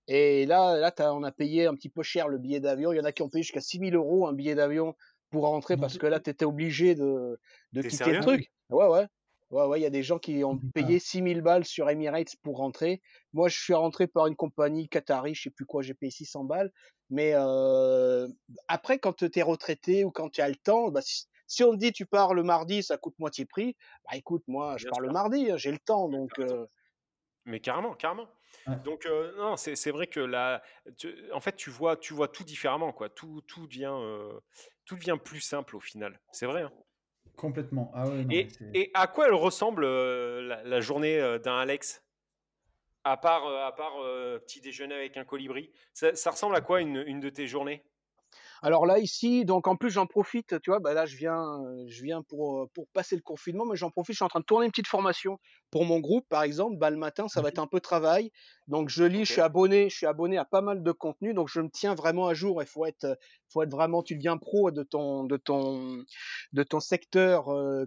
Et là, là, on a payé un petit peu cher le billet d'avion. Il y en a qui ont payé jusqu'à 6000 euros un billet d'avion pour rentrer parce que là, t'étais obligé de, de quitter le truc. Ouais, ouais. Ouais, ouais, il y a des gens qui ont Ah. payé 6000 balles sur Emirates pour rentrer. Moi, je suis rentré par une compagnie Qatari, je sais plus quoi, j'ai payé 600 balles. Mais euh, après, quand tu es retraité ou quand tu as le temps, bah, si, si on te dit tu pars le mardi, ça coûte moitié prix, bah écoute, moi, je Bien pars le mardi, hein, j'ai le temps. Donc, euh, Mais carrément, carrément. Ouais. Donc euh, non, c'est c'est vrai que là, tu- en fait, tu vois, tu vois tout différemment, quoi. Tout, tout devient, tout devient plus simple au final. C'est vrai. hein. Complètement. Ah ouais, non, mais Et, à quoi elle ressemble euh, la, la journée euh, d'un Alex? À part, euh, à part petit déjeuner avec un colibri, ça, ça ressemble à quoi une, une de tes journées? Alors là ici, donc en plus j'en profite, tu vois, bah là je viens, euh, je viens pour euh, pour passer le confinement, mais j'en profite, je suis en train de tourner une petite formation pour mon groupe, par exemple. Bah le matin, ça va être un peu travail, donc je lis, je suis abonné, je suis abonné à pas mal de contenu, donc je me tiens vraiment à jour. Il faut être, euh, faut être vraiment, tu deviens pro de ton de ton de ton secteur. euh,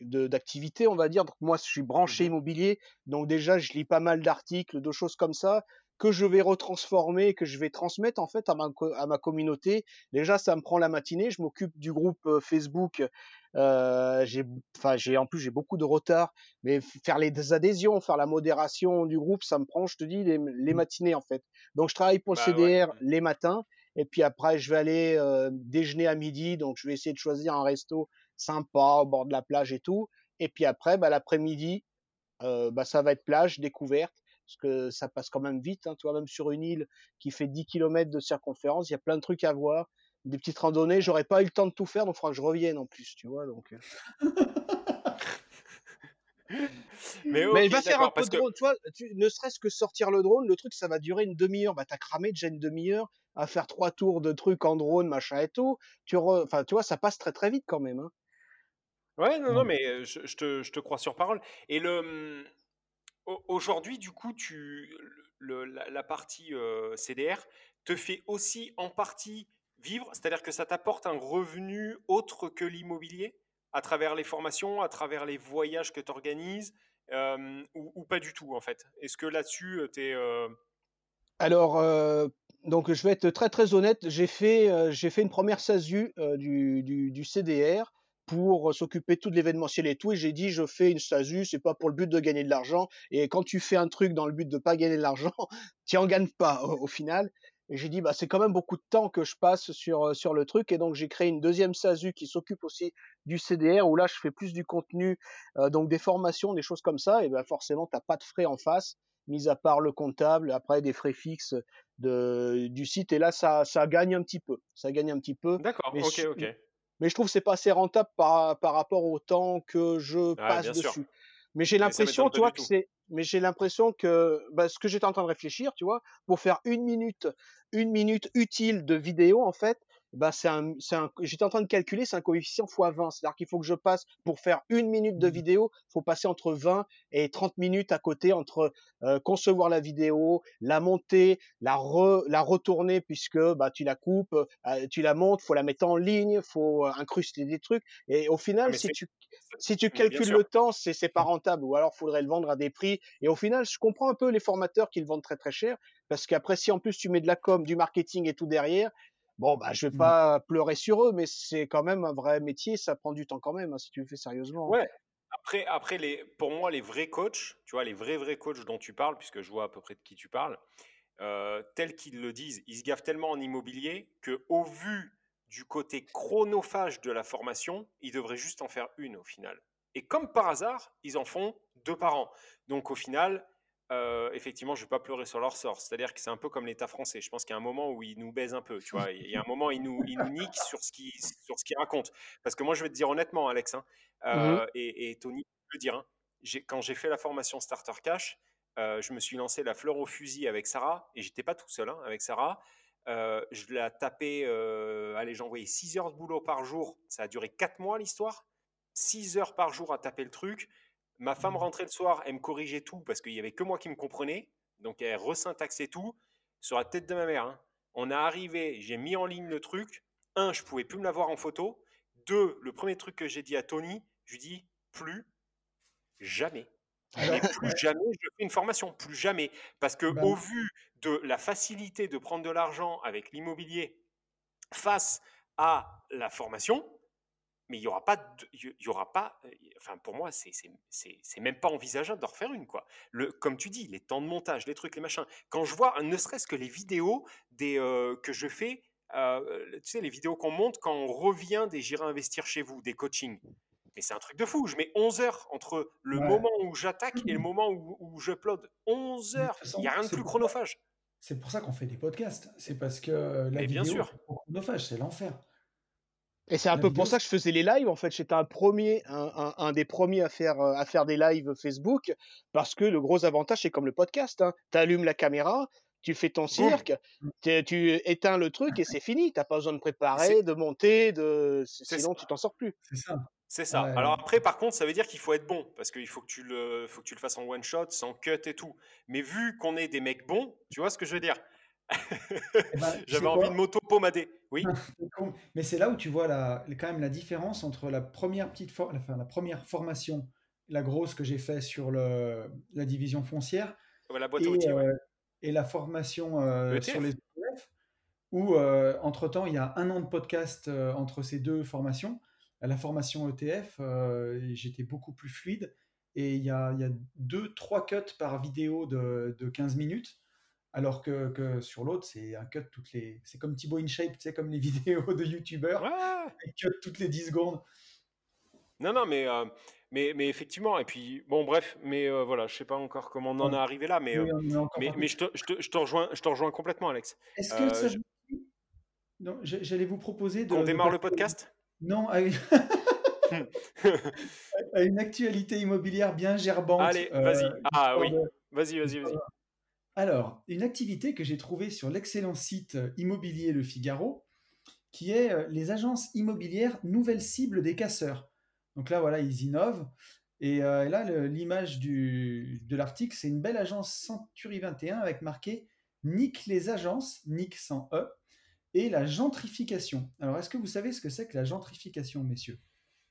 d'activité, on va dire. Donc moi, je suis branché Mhm. immobilier, donc déjà, je lis pas mal d'articles, de choses comme ça que je vais retransformer, que je vais transmettre en fait à ma, co- à ma communauté Déjà, ça me prend la matinée. Je m'occupe du groupe euh, Facebook. Euh, j'ai, enfin, j'ai en plus j'ai beaucoup de retard, mais faire les adhésions, faire la modération du groupe, ça me prend, je te dis, les, les Mm. matinées en fait. Donc, je travaille pour le Bah ouais. CDR les matins, et puis après, je vais aller euh, déjeuner à midi. Donc, je vais essayer de choisir un resto sympa au bord de la plage et tout. Et puis après, bah, l'après-midi, euh, bah, ça va être plage, découverte, parce que ça passe quand même vite. Hein, tu vois, même sur une île qui fait 10 km de circonférence, il y a plein de trucs à voir, des petites randonnées. J'aurais pas eu le temps de tout faire, donc il faudra que je revienne en plus, tu vois. Donc, euh. Mais Mais ok, va faire un peu de que drone, tu vois, tu- ne serait-ce que sortir le drone, le truc ça va durer une demi-heure, bah t'as cramé déjà une demi-heure à faire trois tours de trucs en drone, machin et tout. Tu re- enfin, tu vois, ça passe très très vite quand même. Hein. Ouais, non, non, Ouais. mais euh, je, je te, je te crois sur parole. Et le, hum, aujourd'hui, du coup, tu, la, partie euh, CDR te fait aussi en partie vivre, c'est-à-dire que ça t'apporte un revenu autre que l'immobilier? À travers les formations, à travers les voyages que tu organises ou, pas du tout en fait? Est-ce que là-dessus, tu es... Alors, donc je vais être très très honnête, j'ai fait, j'ai fait une première SASU du, CDR pour s'occuper de tout l'événementiel et tout. Et j'ai dit, je fais une SASU, c'est pas pour le but de gagner de l'argent. Et quand tu fais un truc dans le but de pas gagner de l'argent, tu en gagnes pas au, final. Et j'ai dit, bah, c'est quand même beaucoup de temps que je passe sur, sur le truc. Et donc, j'ai créé une deuxième SASU qui s'occupe aussi du CDR, où là, je fais plus du contenu, donc des formations, des choses comme ça. Et ben, forcément, t'as pas de frais en face, mis à part le comptable, après des frais fixes de, du site. Et là, ça, ça gagne un petit peu. Ça gagne un petit peu. D'accord, ok, ok mais je trouve que c'est pas assez rentable par, par rapport au temps que je passe dessus. Mais j'ai l'impression, tu vois, que c'est, mais j'ai l'impression que bah, ce que j'étais en train de réfléchir, tu vois, pour faire une minute, une minute utile de vidéo, en fait, bah c'est un, un j'étais en train de calculer, c'est un coefficient x 20. C'est-à-dire qu'il faut que je passe, pour faire une minute de mmh. vidéo, faut passer entre 20 et 30 minutes à côté entre euh, concevoir la vidéo, la monter, la, re, la retourner puisque bah, tu la coupes, euh, tu la montes, faut la mettre en ligne, faut euh, incruster des trucs. Et au final, ah, si tu, si tu calcules le temps, c'est, c'est pas rentable. Ou alors, faudrait le vendre à des prix. Et au final, je comprends un peu les formateurs qui le vendent très très cher parce qu'après, si en plus tu mets de la com, du marketing et tout derrière, Bon, bah, je vais mmh. pas pleurer sur eux, mais c'est quand même un vrai métier, ça prend du temps quand même, hein, si tu le fais sérieusement. Ouais. Après, après les, pour moi, les vrais coachs, tu vois, les vrais, vrais coachs dont tu parles, puisque je vois à peu près de qui tu parles, euh, tels qu'ils le disent, ils se gavent tellement en immobilier que, au vu du côté chronophage de la formation, ils devraient juste en faire une au final. Et comme par hasard, ils en font deux par an. Donc au final, euh, effectivement, je ne vais pas pleurer sur leur sort. C'est-à-dire que c'est un peu comme l'État français. Je pense qu'il y a un moment où ils nous baisent un peu. Tu vois, il y a un moment où ils nous, ils nous niquent sur ce qu'ils ce racontent. Parce que moi, je vais te dire honnêtement, Alex, hein, mmh euh, et, Tony peut dire, hein, quand j'ai fait la formation Starter Cash, euh, je me suis lancé la fleur au fusil avec Sarah, et j'étais pas tout seul hein, avec Sarah. je l'ai tapé, allez, j'envoyais 6 heures de boulot par jour. Ça a duré 4 mois l'histoire. 6 heures par jour à taper le truc. Ma femme rentrait le soir, elle me corrigeait tout parce qu'il n'y avait que moi qui me comprenais. Donc elle resyntaxait tout sur la tête de ma mère. Hein. On a arrivé, j'ai mis en ligne le truc. Un, je pouvais plus me l'avoir en photo. Deux, le premier truc que j'ai dit à Tony, je lui dis plus jamais. plus jamais je fais une formation, plus jamais. Parce que bah au vu de la facilité de prendre de l'argent avec l'immobilier face à la formation, mais il y aura pas, il y aura pas, enfin pour moi c'est c'est même pas envisageable d'en refaire une quoi. Le, comme tu dis, les temps de montage, les trucs, les machins. Quand je vois, ne serait-ce que les vidéos des que je fais, tu sais les vidéos qu'on monte quand on revient des j'irai investir chez vous, des coachings. Mais c'est un truc de fou. Je mets 11 heures entre le moment où j'attaque et le moment où, où je upload. 11 heures. Il n'y a rien de plus chronophage. C'est pour ça qu'on fait des podcasts. C'est parce que la vidéo, bien sûr. chronophage, c'est l'enfer. Et c'est un peu pour ça que je faisais les lives. En fait, j'étais un premier, un, un, des premiers à faire, euh, à faire des lives Facebook parce que le gros avantage, c'est comme le podcast. Hein. Tu allumes la caméra, tu fais ton cirque, tu éteins le truc et c'est fini. T'as pas besoin de préparer, de monter, de sinon tu t'en sors plus. C'est ça. C'est ça. Alors après, par contre, ça veut dire qu'il faut être bon parce qu'il faut que tu le, faut que tu le fasses en one shot, sans cut et tout. Mais vu qu'on est des mecs bons, tu vois ce que je veux dire? Ben, J'avais envie de m'auto-pomader. Oui. Mais c'est là où tu vois la, quand même la différence entre la première, petite enfin, la première formation, la grosse que j'ai fait sur le, la division foncière, la boîte et, euh, et, la formation euh, sur les ETF, où euh, entre-temps, il y a un an de podcast entre ces deux formations. la formation ETF, j'étais beaucoup plus fluide. Et il y a, il y a deux, trois cuts par vidéo de, de 15 minutes alors que, que sur l'autre, c'est un cut toutes les. C'est comme Thibaut InShape, tu sais, comme les vidéos de YouTubeurs. Ouais. cut toutes les 10 secondes. Non, non, mais, euh, mais, mais effectivement, et puis, bon, bref, mais euh, voilà, je sais pas encore comment on en est arrivé là, mais, euh, mais, mais, je, te, je, te, je, te rejoins, je te rejoins complètement, Alex. Est-ce que ça non, j'allais vous proposer de. On démarre le podcast? Non, à une... à une actualité immobilière bien gerbante. Allez, vas-y. Ah oui, vas-y, vas-y, vas-y. Alors, une activité que j'ai trouvée sur l'excellent site euh, Immobilier Le Figaro, qui est euh, les agences immobilières nouvelles cibles des casseurs. Donc là, voilà, ils innovent. Et, euh, là, l'image de l'article, c'est une belle agence Century 21 avec marqué Nique les agences, Nick sans E, et la gentrification. Alors, est-ce que vous savez ce que c'est que la gentrification, messieurs?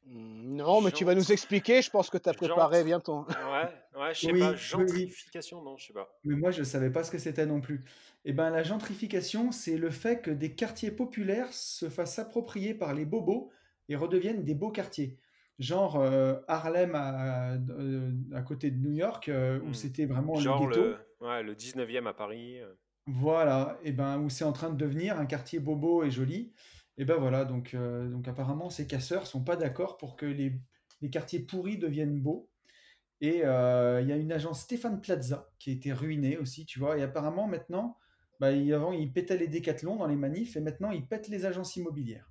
Non, mais tu vas nous expliquer. Je pense que tu as préparé bien ton. Ouais, ouais, je sais pas. Gentrification, non, je sais pas. Mais moi, je savais pas ce que c'était non plus. Eh ben, la gentrification, c'est le fait que des quartiers populaires se fassent approprier par les bobos et redeviennent des beaux quartiers. Genre euh, Harlem à, euh, à côté de New York, euh, où Hmm. c'était vraiment Genre le ghetto. le, ouais, le 19e à Paris. Voilà, et ben où c'est en train de devenir un quartier bobo et joli. Et ben voilà, donc, donc apparemment ces casseurs sont pas d'accord pour que les, les quartiers pourris deviennent beaux. Et euh, il y a une agence Stéphane Plaza qui a été ruinée aussi, tu vois. Et apparemment maintenant, bah, il- avant ils pétaient les décathlons dans les manifs et maintenant ils pètent les agences immobilières.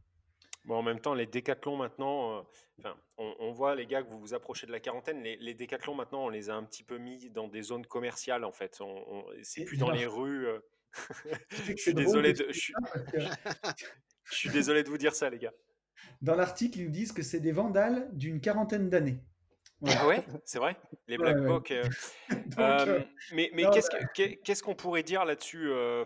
Bon, en même temps, les décathlons maintenant, euh, enfin, on, on voit les gars que vous vous approchez de la quarantaine, les, les décathlons maintenant, on les a un petit peu mis dans des zones commerciales en fait. On, on- c'est plus dans les rues. euh. Suis désolé de, suis, je suis désolé de vous dire ça, les gars. dans l'article, ils nous disent que c'est des vandales d'une quarantaine d'années. Ah ouais, c'est vrai. Les Ouais, Black ouais. Blocs. euh, Donc, euh, euh, mais mais qu'est-ce que- qu'est- qu'est-ce qu'on pourrait dire là-dessus euh,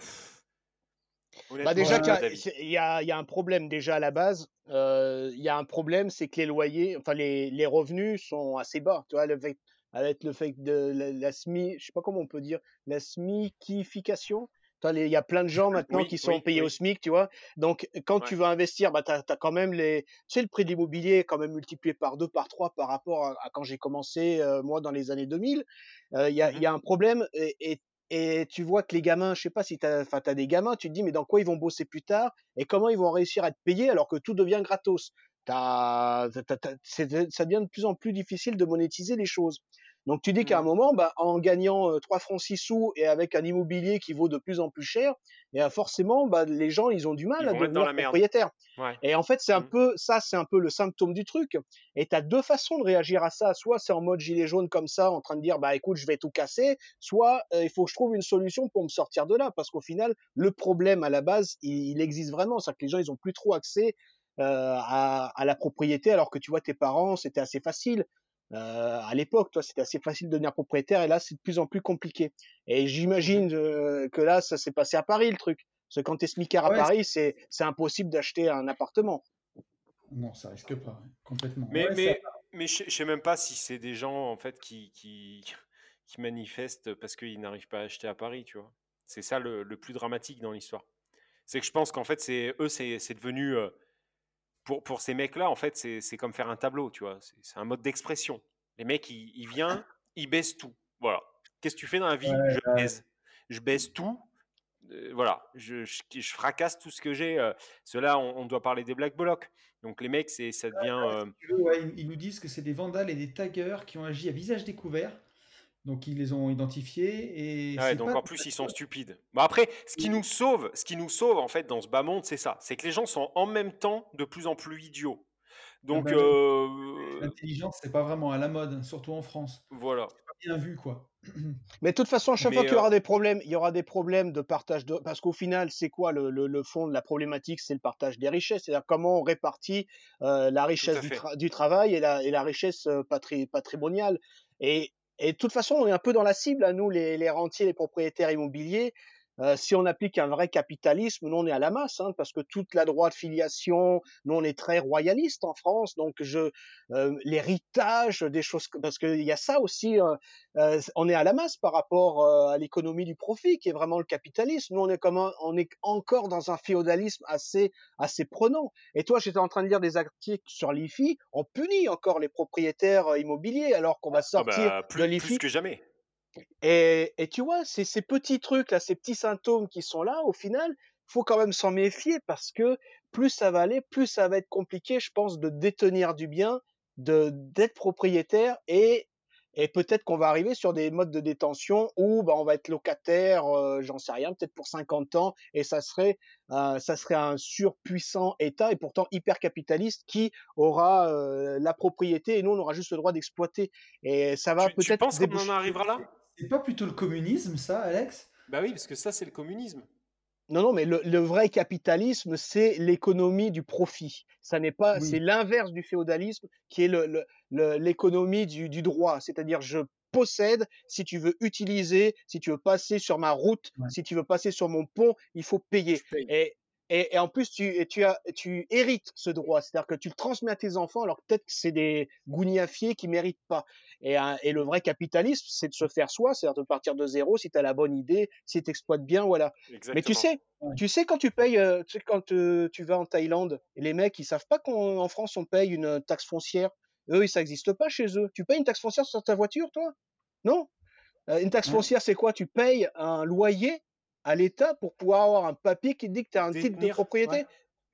Bah déjà, y il y a, il y a un problème déjà à la base. Euh, Il y a un problème, c'est que les loyers, enfin les, les revenus sont assez bas. Tu vois, le fait, avec le fait de la, la SMI, je sais pas comment on peut dire, la SMICification. Il y a plein de gens maintenant Oui, qui sont oui, payés au. SMIC, tu vois. Donc, quand tu veux investir, bah, tu as, quand même les. Tu sais, le prix de l'immobilier est quand même multiplié par deux, par trois par rapport à, à quand j'ai commencé, euh, moi, dans les années 2000. Euh, Il y, a, il Mhm. y a un problème et, et, et tu vois que les gamins, je sais pas si tu as, as des gamins, tu te dis, mais dans quoi ils vont bosser plus tard et comment ils vont réussir à te payer alors que tout devient gratos? T'as- t'as- t'as- c'est- ça devient de plus en plus difficile de monétiser les choses. Donc tu dis qu'à un Mhm. moment, bah, en gagnant euh, 3 francs 6 sous et avec un immobilier qui vaut de plus en plus cher, et ben, forcément, bah, les gens, ils ont du mal Ils à devenir propriétaires. Ouais. Et en fait, c'est un Mhm. peu ça, c'est un peu le symptôme du truc. Et tu as deux façons de réagir à ça. Soit c'est en mode gilet jaune comme ça, en train de dire bah écoute, je vais tout casser. Soit euh, il faut que je trouve une solution pour me sortir de là, parce qu'au final, le problème à la base, il, il existe vraiment. C'est que les gens, ils ont plus trop accès euh, à, à la propriété, alors que tu vois tes parents, c'était assez facile. Euh, à l'époque, toi, c'était assez facile de devenir propriétaire, et là, c'est de plus en plus compliqué. Et j'imagine euh, que là, ça s'est passé à Paris, le truc. Parce que quand t'es smicard à Ouais, Paris, c'est c'est impossible d'acheter un appartement. non, ça risque pas, complètement. Mais, Ouais, mais, ça- mais je ne sais même pas si c'est des gens en fait qui, qui, qui manifestent parce qu'ils n'arrivent pas à acheter à Paris, tu vois. C'est ça le, le plus dramatique dans l'histoire. C'est que je pense qu'en fait, c'est eux, c'est c'est devenu euh, pour, pour ces mecs-là, en fait, c'est comme faire un tableau, tu vois. C'est un mode d'expression. Les mecs, ils, ils viennent, ils baissent tout. Voilà. Qu'est-ce que tu fais dans la vie? Ouais, Je baisse. Je baisse tout. Euh, voilà. Je, je, je fracasse tout ce que j'ai. Euh, Cela, on, on doit parler des Black Blocs. Donc les mecs, c'est ça devient. Euh, ouais, ils nous disent que c'est des vandales et des taggers qui ont agi à visage découvert. Donc ils les ont identifiés et Ah ouais, donc pas en plus ils sont stupides. Bon après, ce qui nous sauve, ce qui nous sauve en fait dans ce bas monde, c'est ça, c'est que les gens sont en même temps de plus en plus idiots. Ah Donc bah oui. euh, L'intelligence, c'est pas vraiment à la mode, surtout en France. voilà. Pas bien vu, quoi. Mais de toute façon, à chaque Mais, fois qu'il y euh, aura des problèmes, il y aura des problèmes de partage de, parce qu'au final, c'est quoi le, le, le fond de la problématique? C'est le partage des richesses, c'est-à-dire comment on répartit euh, la richesse tra- du travail et la, et la richesse euh, patri- patrimoniale. Et, et de toute façon, on est un peu dans la cible, à nous, les, les rentiers, les propriétaires immobiliers. Euh, si on applique un vrai capitalisme, nous on est à la masse, hein, parce que toute la droite filiation, nous on est très royaliste en France, donc je euh, l'héritage, des choses, parce qu'il y a ça aussi. euh, euh, on est à la masse par rapport euh, à l'économie du profit, qui est vraiment le capitalisme. Nous on est comme un- on est encore dans un féodalisme assez assez prenant. Et toi, j'étais en train de lire des articles sur l'IFI, on punit encore les propriétaires euh, immobiliers, alors qu'on va Ah sortir bah, de plus, plus l'IFI. que jamais. Et, et tu vois, ces petits trucs là, ces petits symptômes qui sont là, au final, faut quand même s'en méfier parce que plus ça va aller, plus ça va être compliqué, je pense, de détenir du bien, de d'être propriétaire et et peut-être qu'on va arriver sur des modes de détention où bah, on va être locataire, euh, j'en sais rien, peut-être pour 50 ans, et ça serait euh, ça serait un surpuissant État et pourtant hyper capitaliste qui aura euh, la propriété et nous on aura juste le droit d'exploiter. Et ça va Tu, tu peut-être penses qu'on en arrivera là? C'est pas plutôt le communisme, ça, Alex? Bah oui, parce que ça c'est le communisme. Non, non, mais le, le vrai capitalisme, c'est l'économie du profit. Ça n'est pas, Oui. c'est l'inverse du féodalisme, qui est le- le- le- l'économie du, du droit. C'est-à-dire, je possède. Si tu veux utiliser, si tu veux passer sur ma route, Ouais. si tu veux passer sur mon pont, il faut payer. Et et, et en plus, tu, et tu, as, tu hérites ce droit. C'est-à-dire que tu le transmets à tes enfants, alors peut-être que c'est des gougnafiers qui méritent pas. Et, un- et le vrai capitalisme, c'est de se faire soi, c'est-à-dire de partir de zéro si tu as la bonne idée, si tu exploites bien, voilà. Exactement. Mais tu sais, tu sais quand tu payes, euh, tu sais quand euh, tu vas en Thaïlande, et les mecs ils savent pas qu'en France on paye une taxe foncière. Eux, ça n'existe pas chez eux. Tu payes une taxe foncière sur ta voiture, toi? Non? Euh, une taxe foncière, c'est quoi? Tu payes un loyer à l'État pour pouvoir avoir un papier qui dit que tu as un titre de Détenir, propriété. ouais.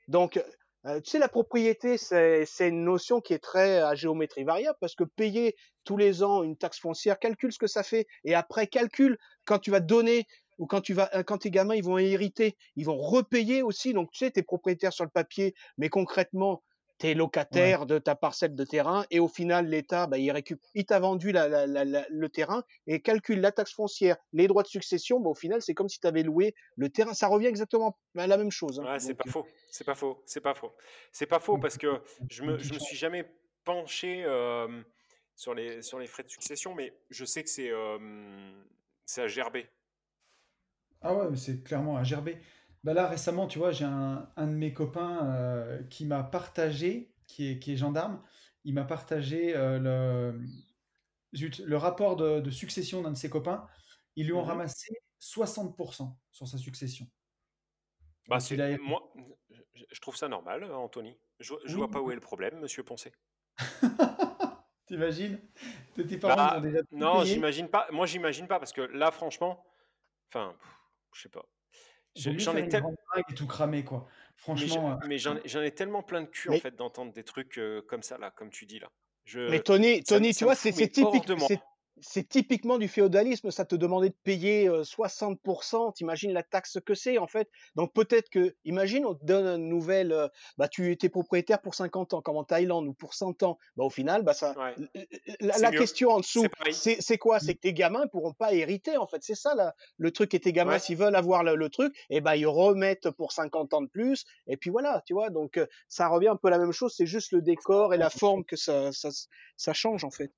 Donc, euh, tu sais, la propriété, c'est une notion qui est très à géométrie variable parce que payer tous les ans une taxe foncière, calcule ce que ça fait et après calcule quand tu vas donner ou quand tu vas euh, quand tes gamins ils vont hériter, ils vont repayer aussi. Donc, tu sais, tu es propriétaire sur le papier, mais concrètement, es locataire de ta parcelle de terrain et au final, l'État, bah, il récupère, il t'a vendu la, la- la- la- le terrain et calcule la taxe foncière, les droits de succession. Bah, au final, c'est comme si tu avais loué le terrain. Ça revient exactement à la même chose. hein. Ouais, c'est pas faux. C'est pas faux. C'est pas faux. C'est pas faux parce que je me, je me suis jamais penché euh, sur les, sur les frais de succession, mais je sais que c'est euh, c'est à gerber. Ah ouais, mais c'est clairement à gerber. Bah là, récemment, tu vois, j'ai un, un de mes copains euh, qui m'a partagé, qui est, qui est gendarme, il m'a partagé euh, le, zut, le rapport de, de succession d'un de ses copains. Ils lui ont Mhm. ramassé 60% sur sa succession. Bah, Donc c'est il a... moi, je, je trouve ça normal, euh, Anthony. Je, je Oui, vois pas où est le problème, Monsieur Poncet. t'imagines? Tes tes parents, ils ont Bah, déjà tout non, payé. j'imagine pas. Moi, j'imagine pas parce que là, franchement, enfin, pff, je sais pas. Mieux J'en ai une tel- grande drague et tout cramer, quoi. Franchement, euh, mais j'en ai- tellement plein de cul en Mais- fait d'entendre des trucs euh, comme ça là, comme tu dis là. Je, Mais Tony, ça Tony, ça tu me vois, c'est typique, de moi. C'est typiquement du féodalisme. Ça te demandait de payer euh, 60%. T'imagines la taxe que c'est en fait. Donc peut-être que, imagine, on te donne une nouvelle, euh, bah tu étais propriétaire pour 50 ans, comme en Thaïlande ou pour 100 ans. Bah au final, bah ça, Ouais. la, question en dessous, C'est pareil. c'est c'est quoi? C'est que tes gamins pourront pas hériter en fait. C'est ça là, le truc. Et tes gamins, Ouais. s'ils veulent avoir le, le truc, et ben ils remettent pour 50 ans de plus. Et puis voilà, tu vois. Donc euh, ça revient un peu à la même chose. C'est juste le décor et la forme que ça ça, ça change en fait.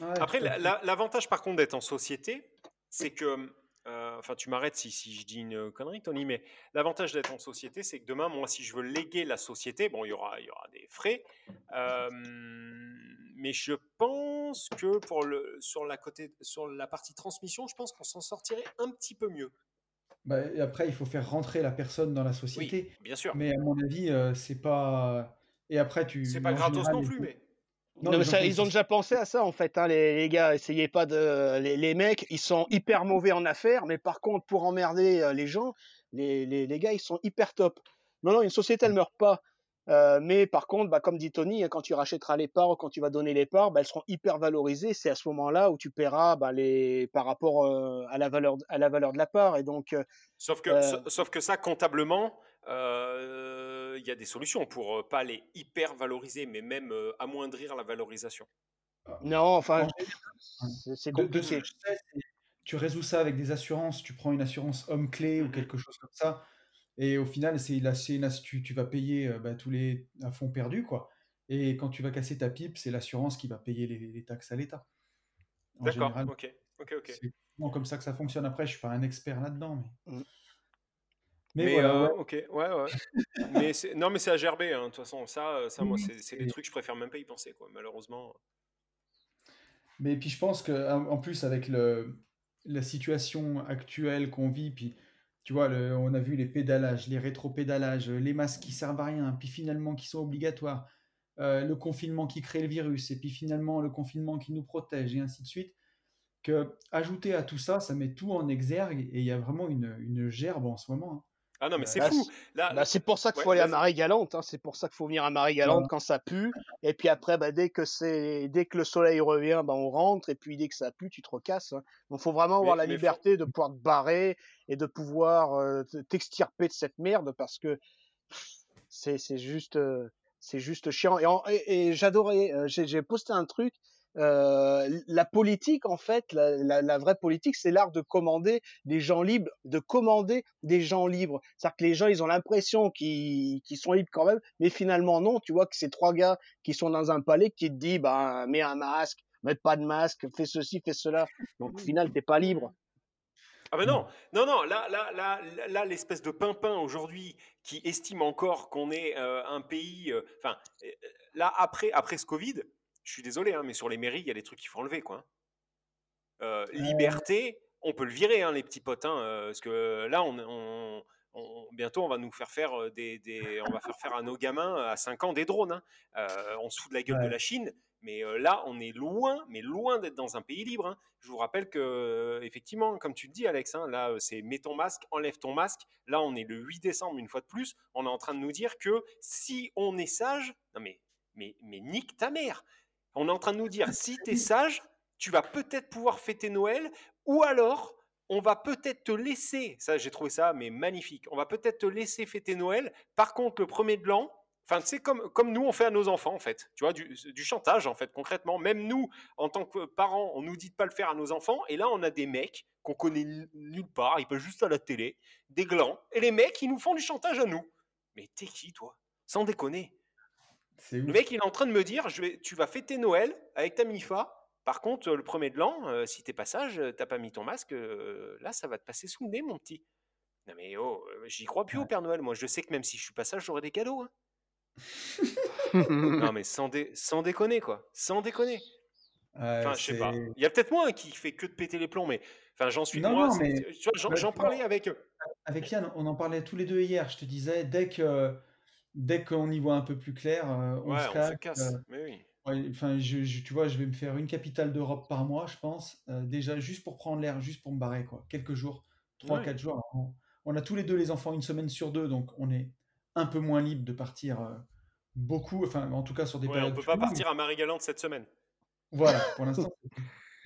Ouais, Après, la- l'avantage par contre d'être en société, c'est que, euh, enfin, tu m'arrêtes si, si je dis une connerie, Tony, mais l'avantage d'être en société, c'est que demain, moi, si je veux léguer la société, bon, il y aura, il y aura des frais, euh, mais je pense que pour le, sur la côté, sur la partie transmission, je pense qu'on s'en sortirait un petit peu mieux. Bah, et après, il faut faire rentrer la personne dans la Oui, société. bien sûr. Mais à mon avis, euh, c'est pas. Et après, C'est tu. pas en gratos général, non plus, mais Non, Non, les mais gens ça, font ils ont déjà pensé à ça en fait, hein, les, les gars. Essayez pas de, les, les mecs, ils sont hyper mauvais en affaires, mais par contre pour emmerder euh, les gens, les, les, les gars ils sont hyper top. Non, non, une société elle meurt pas. Euh, mais par contre, bah, comme dit Tony, hein, quand tu rachèteras les parts, quand tu vas donner les parts, bah, elles seront hyper valorisées. C'est à ce moment-là où tu paieras bah, les par rapport euh, à la valeur à la valeur de la part. Et donc, euh, Sauf que, Euh. sa- sauf que ça, comptablement, euh, il y a des solutions pour euh, pas les hyper valoriser, mais même euh, amoindrir la valorisation. non, enfin, En c'est c'est De, de ce compliqué. c'est- tu résous ça avec des assurances. Tu prends une assurance homme clé ou Mhm. quelque chose comme ça. Et au final, c'est la, tu, tu vas payer euh, bah, tous les à fond perdu, quoi. Et quand tu vas casser ta pipe, c'est l'assurance qui va payer les, les taxes à l'État. En D'accord, général, ok, ok, ok. c'est comme ça que ça fonctionne. Après, je suis pas un expert là-dedans, mais. Mm. Mais, Mais, voilà, euh, ouais. ok, ouais, ouais. mais c'est- non, mais c'est à gerber, hein, de toute façon. Ça, euh, ça moi, Oui, c'est c'est des trucs, je préfère même pas y penser, quoi, malheureusement. Mais puis je pense que en en plus avec le, la situation actuelle qu'on vit, puis tu vois, le- on a vu les pédalages, les rétro-pédalages, les masques qui servent à rien, puis finalement qui sont obligatoires, euh, le confinement qui crée le virus, et puis finalement le confinement qui nous protège, et ainsi de suite, que ajouter à tout ça, ça met tout en exergue, et il y a vraiment une, une gerbe en ce moment. hein. Ah non, mais c'est Bah, fou. c'est- Là, Bah, c'est pour ça qu'il ouais, faut aller à marée galante. Hein. C'est pour ça qu'il faut venir à marée galante quand ça pue. Et puis après, bah, dès que c'est, dès que le soleil revient, bah, on rentre. Et puis dès que ça pue, tu te recasses. Hein. Donc, faut vraiment avoir Mais- la mais liberté de pouvoir te barrer et de pouvoir euh, te- t'extirper de cette merde parce que c'est, c'est juste, euh, c'est juste chiant. Et, en- et, et j'adorais. euh, j'ai, j'ai posté un truc. Euh, la politique, en fait, la, vraie politique, c'est l'art de commander des gens libres, de commander des gens libres. C'est-à-dire que les gens, ils ont l'impression qu'ils sont libres quand même, mais finalement non. Tu vois que c'est trois gars qui sont dans un palais qui te disent, bah, mets un masque, mets pas de masque, fais ceci, fais cela. Donc au final, t'es pas libre. Ah ben non, non, non, là, là, là, là, l'espèce de pimpin aujourd'hui qui estime encore qu'on est euh, un pays, euh, enfin, là après, après ce Covid, je suis désolé, hein, mais sur les mairies, il y a des trucs qu'il faut enlever, quoi. hein. liberté, on peut le virer, hein, les petits potes, hein, parce que là, on, on- on- bientôt, on va nous faire faire des, des- on va faire faire à nos gamins à 5 ans des drones. Euh, on se fout de la gueule de la Chine, mais euh, là, on est loin, mais loin d'être dans un pays libre. hein. Je vous rappelle que, euh, effectivement, comme tu le dis, Alex, hein, là, euh, c'est mets ton masque, enlève ton masque. Là, on est le 8 décembre, une fois de plus. On est en train de nous dire que si on est sage, non mais, mais, mais nique ta mère. On est en train de nous dire, si tu es sage, tu vas peut-être pouvoir fêter Noël, ou alors on va peut-être te laisser, ça j'ai trouvé ça mais magnifique, on va peut-être te laisser fêter Noël, par contre le premier de l'an, enfin c'est comme, comme nous on fait à nos enfants en fait, tu vois, du, du chantage en fait concrètement, même nous en tant que parents on nous dit de pas le faire à nos enfants, et là on a des mecs qu'on connaît nulle part, ils peuvent juste à la télé, des glands, et les mecs ils nous font du chantage à nous. Mais t'es qui toi? Sans déconner. Le ouf. mec, il est en train de me dire, je vais, tu vas fêter Noël avec ta MIFA. Par contre, le premier de l'an, euh, si t'es pas sage, euh, t'as pas mis ton masque, euh, là, ça va te passer sous le nez, mon petit. Non mais oh, euh, j'y crois plus au. Père Noël. Moi, je sais que même si je suis pas sage, j'aurai des cadeaux. hein. Non mais sans, dé- sans déconner, quoi. Sans déconner. Enfin, je sais pas. Il y a peut-être moi hein, qui fait que de péter les plombs, mais enfin, j'en suis Non, moi. mais- j'en, bah, parlais avec. Avec Yann, on en parlait tous les deux hier. Je te disais, dès que dès qu'on y voit un peu plus clair, euh, on Ouais, se on casse. se casse. euh, Mais oui. ouais, enfin, je, je- tu vois, je vais me faire une capitale d'Europe par mois, je pense. euh, déjà, juste pour prendre l'air, juste pour me barrer, quoi. Quelques jours, trois, Ouais. quatre jours. On, on a tous les deux les enfants une semaine sur deux, donc on est un peu moins libre de partir euh, beaucoup. Enfin, en tout cas sur des Ouais, on périodes peut pas longues. partir à Marie-Galante cette semaine. Voilà, pour l'instant.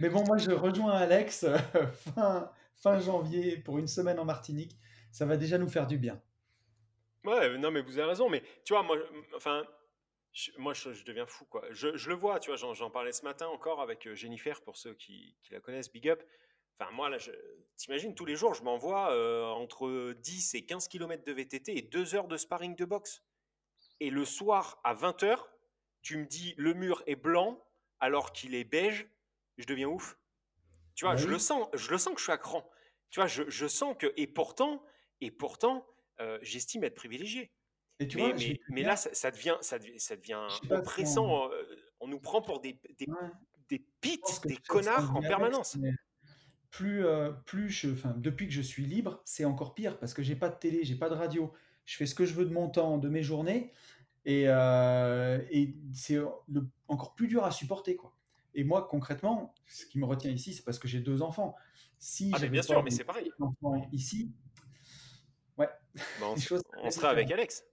Mais bon, moi, je rejoins Alex euh, fin, fin janvier pour une semaine en Martinique. Ça va déjà nous faire du bien. Ouais, non, mais vous avez raison. Mais tu vois, moi, enfin, je- moi, je, je deviens fou, quoi. Je, je le vois, tu vois, j'en, j'en parlais ce matin encore avec euh, Jennifer, pour ceux qui, qui la connaissent, Big Up. Enfin, moi, là, t'imagines, tous les jours, je m'envoie euh, entre 10 et 15 km de VTT et 2 heures de sparring de boxe. Et le soir, à 20h, tu me dis, le mur est blanc alors qu'il est beige, je deviens ouf. Tu vois, Bah je le sens, je le sens que je suis à cran. Tu vois, je, je sens que, et pourtant, et pourtant, euh, j'estime être privilégié. Et tu mais, vois, là, ça, ça devient, ça devient, ça oppressant. euh, On nous prend pour des, des, Ouais. des pites, des connards en permanence. Plus, euh, plus je, enfin, depuis que je suis libre, c'est encore pire parce que j'ai pas de télé, j'ai pas de radio. Je fais ce que je veux de mon temps, de mes journées, et, euh, et c'est encore plus dur à supporter, quoi. Et moi, concrètement, ce qui me retient ici, c'est parce que j'ai deux enfants. Si Ah, bien sûr, mais c'est pareil. ici, Bah, on, les se- choses on seraient serait avec. Alex.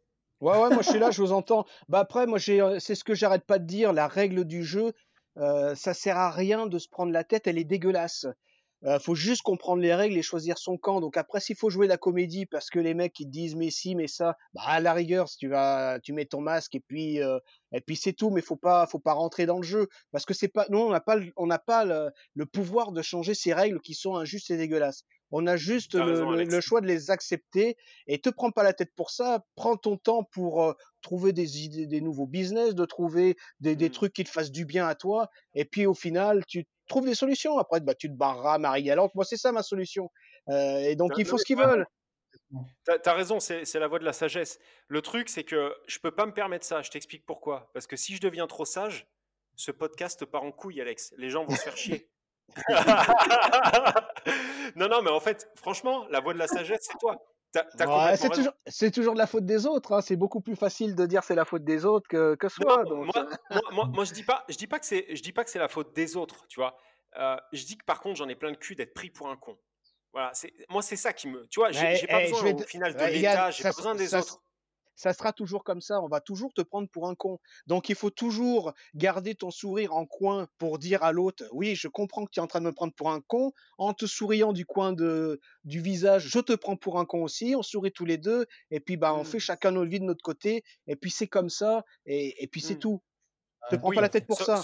Ouais, ouais, moi je suis là, je vous entends. Bah après, moi j'ai, euh, c'est ce que j'arrête pas de dire, la règle du jeu, euh, ça sert à rien de se prendre la tête, elle est dégueulasse. Euh, faut juste comprendre les règles et choisir son camp. Donc après, s'il faut jouer la comédie parce que les mecs ils te disent mais si, mais ça, bah à la rigueur, si tu vas, tu mets ton masque et puis euh, et puis c'est tout. Mais faut pas, faut pas rentrer dans le jeu parce que c'est pas, nous on n'a pas, le- on n'a pas le, le pouvoir de changer ces règles qui sont injustes et dégueulasses. On a juste le, raison, le- Alex. le choix de les accepter et te prends pas la tête pour ça. Prends ton temps pour euh, trouver des idées, des nouveaux business, de trouver des, des Mm. trucs qui te fassent du bien à toi. Et puis au final, tu trouves des solutions. Après, bah, tu te barreras Marie-Galante. Moi, c'est ça ma solution. Euh, et donc, ils font ce qu'ils veulent. T'as as raison, c'est c'est la voie de la sagesse. Le truc, c'est que je peux pas me permettre ça. Je t'explique pourquoi. Parce que si je deviens trop sage, ce podcast part en couille, Alex. Les gens vont se faire chier. non, non, mais en fait, franchement, la voie de la sagesse, c'est toi. Ouais, c'est toujours, c'est toujours de la faute des autres. hein. C'est beaucoup plus facile de dire c'est la faute des autres que, que Non, soi. Donc, moi, moi, moi, moi, je dis pas, je dis pas que c'est, je dis pas que c'est la faute des autres, tu vois. Euh, je dis que par contre, j'en ai plein le cul d'être pris pour un con. Voilà, moi, c'est ça qui me, tu vois, j'ai pas eh, besoin au final de ouais, l'État, j'ai besoin des ça autres. Ça sera toujours comme ça. On va toujours te prendre pour un con. Donc, il faut toujours garder ton sourire en coin pour dire à l'autre, oui, je comprends que tu es en train de me prendre pour un con, en te souriant du coin de, du visage, je te prends pour un con aussi. On sourit tous les deux, et puis bah, on fait chacun notre vie de notre côté, et puis c'est comme ça, et, et puis c'est Mm. tout. Te Ah, prends Oui, pas la tête pour ça.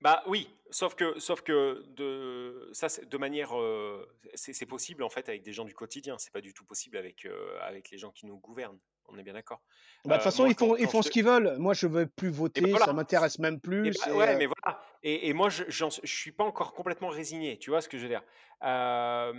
bah oui, sauf que, sauf que de, ça, c'est- de manière, euh, c'est c'est possible en fait avec des gens du quotidien. C'est pas du tout possible avec, euh, avec les gens qui nous gouvernent. On est bien d'accord. Bah, de toute Euh, façon, moi, ils font, quand- ils font je ce qu'ils veulent. Moi, je veux plus Et ben voter, voilà. ça m'intéresse même plus. c'est, ouais, euh, mais voilà. Et, et moi, je, je suis pas encore complètement résigné. Tu vois ce que je veux dire? Euh,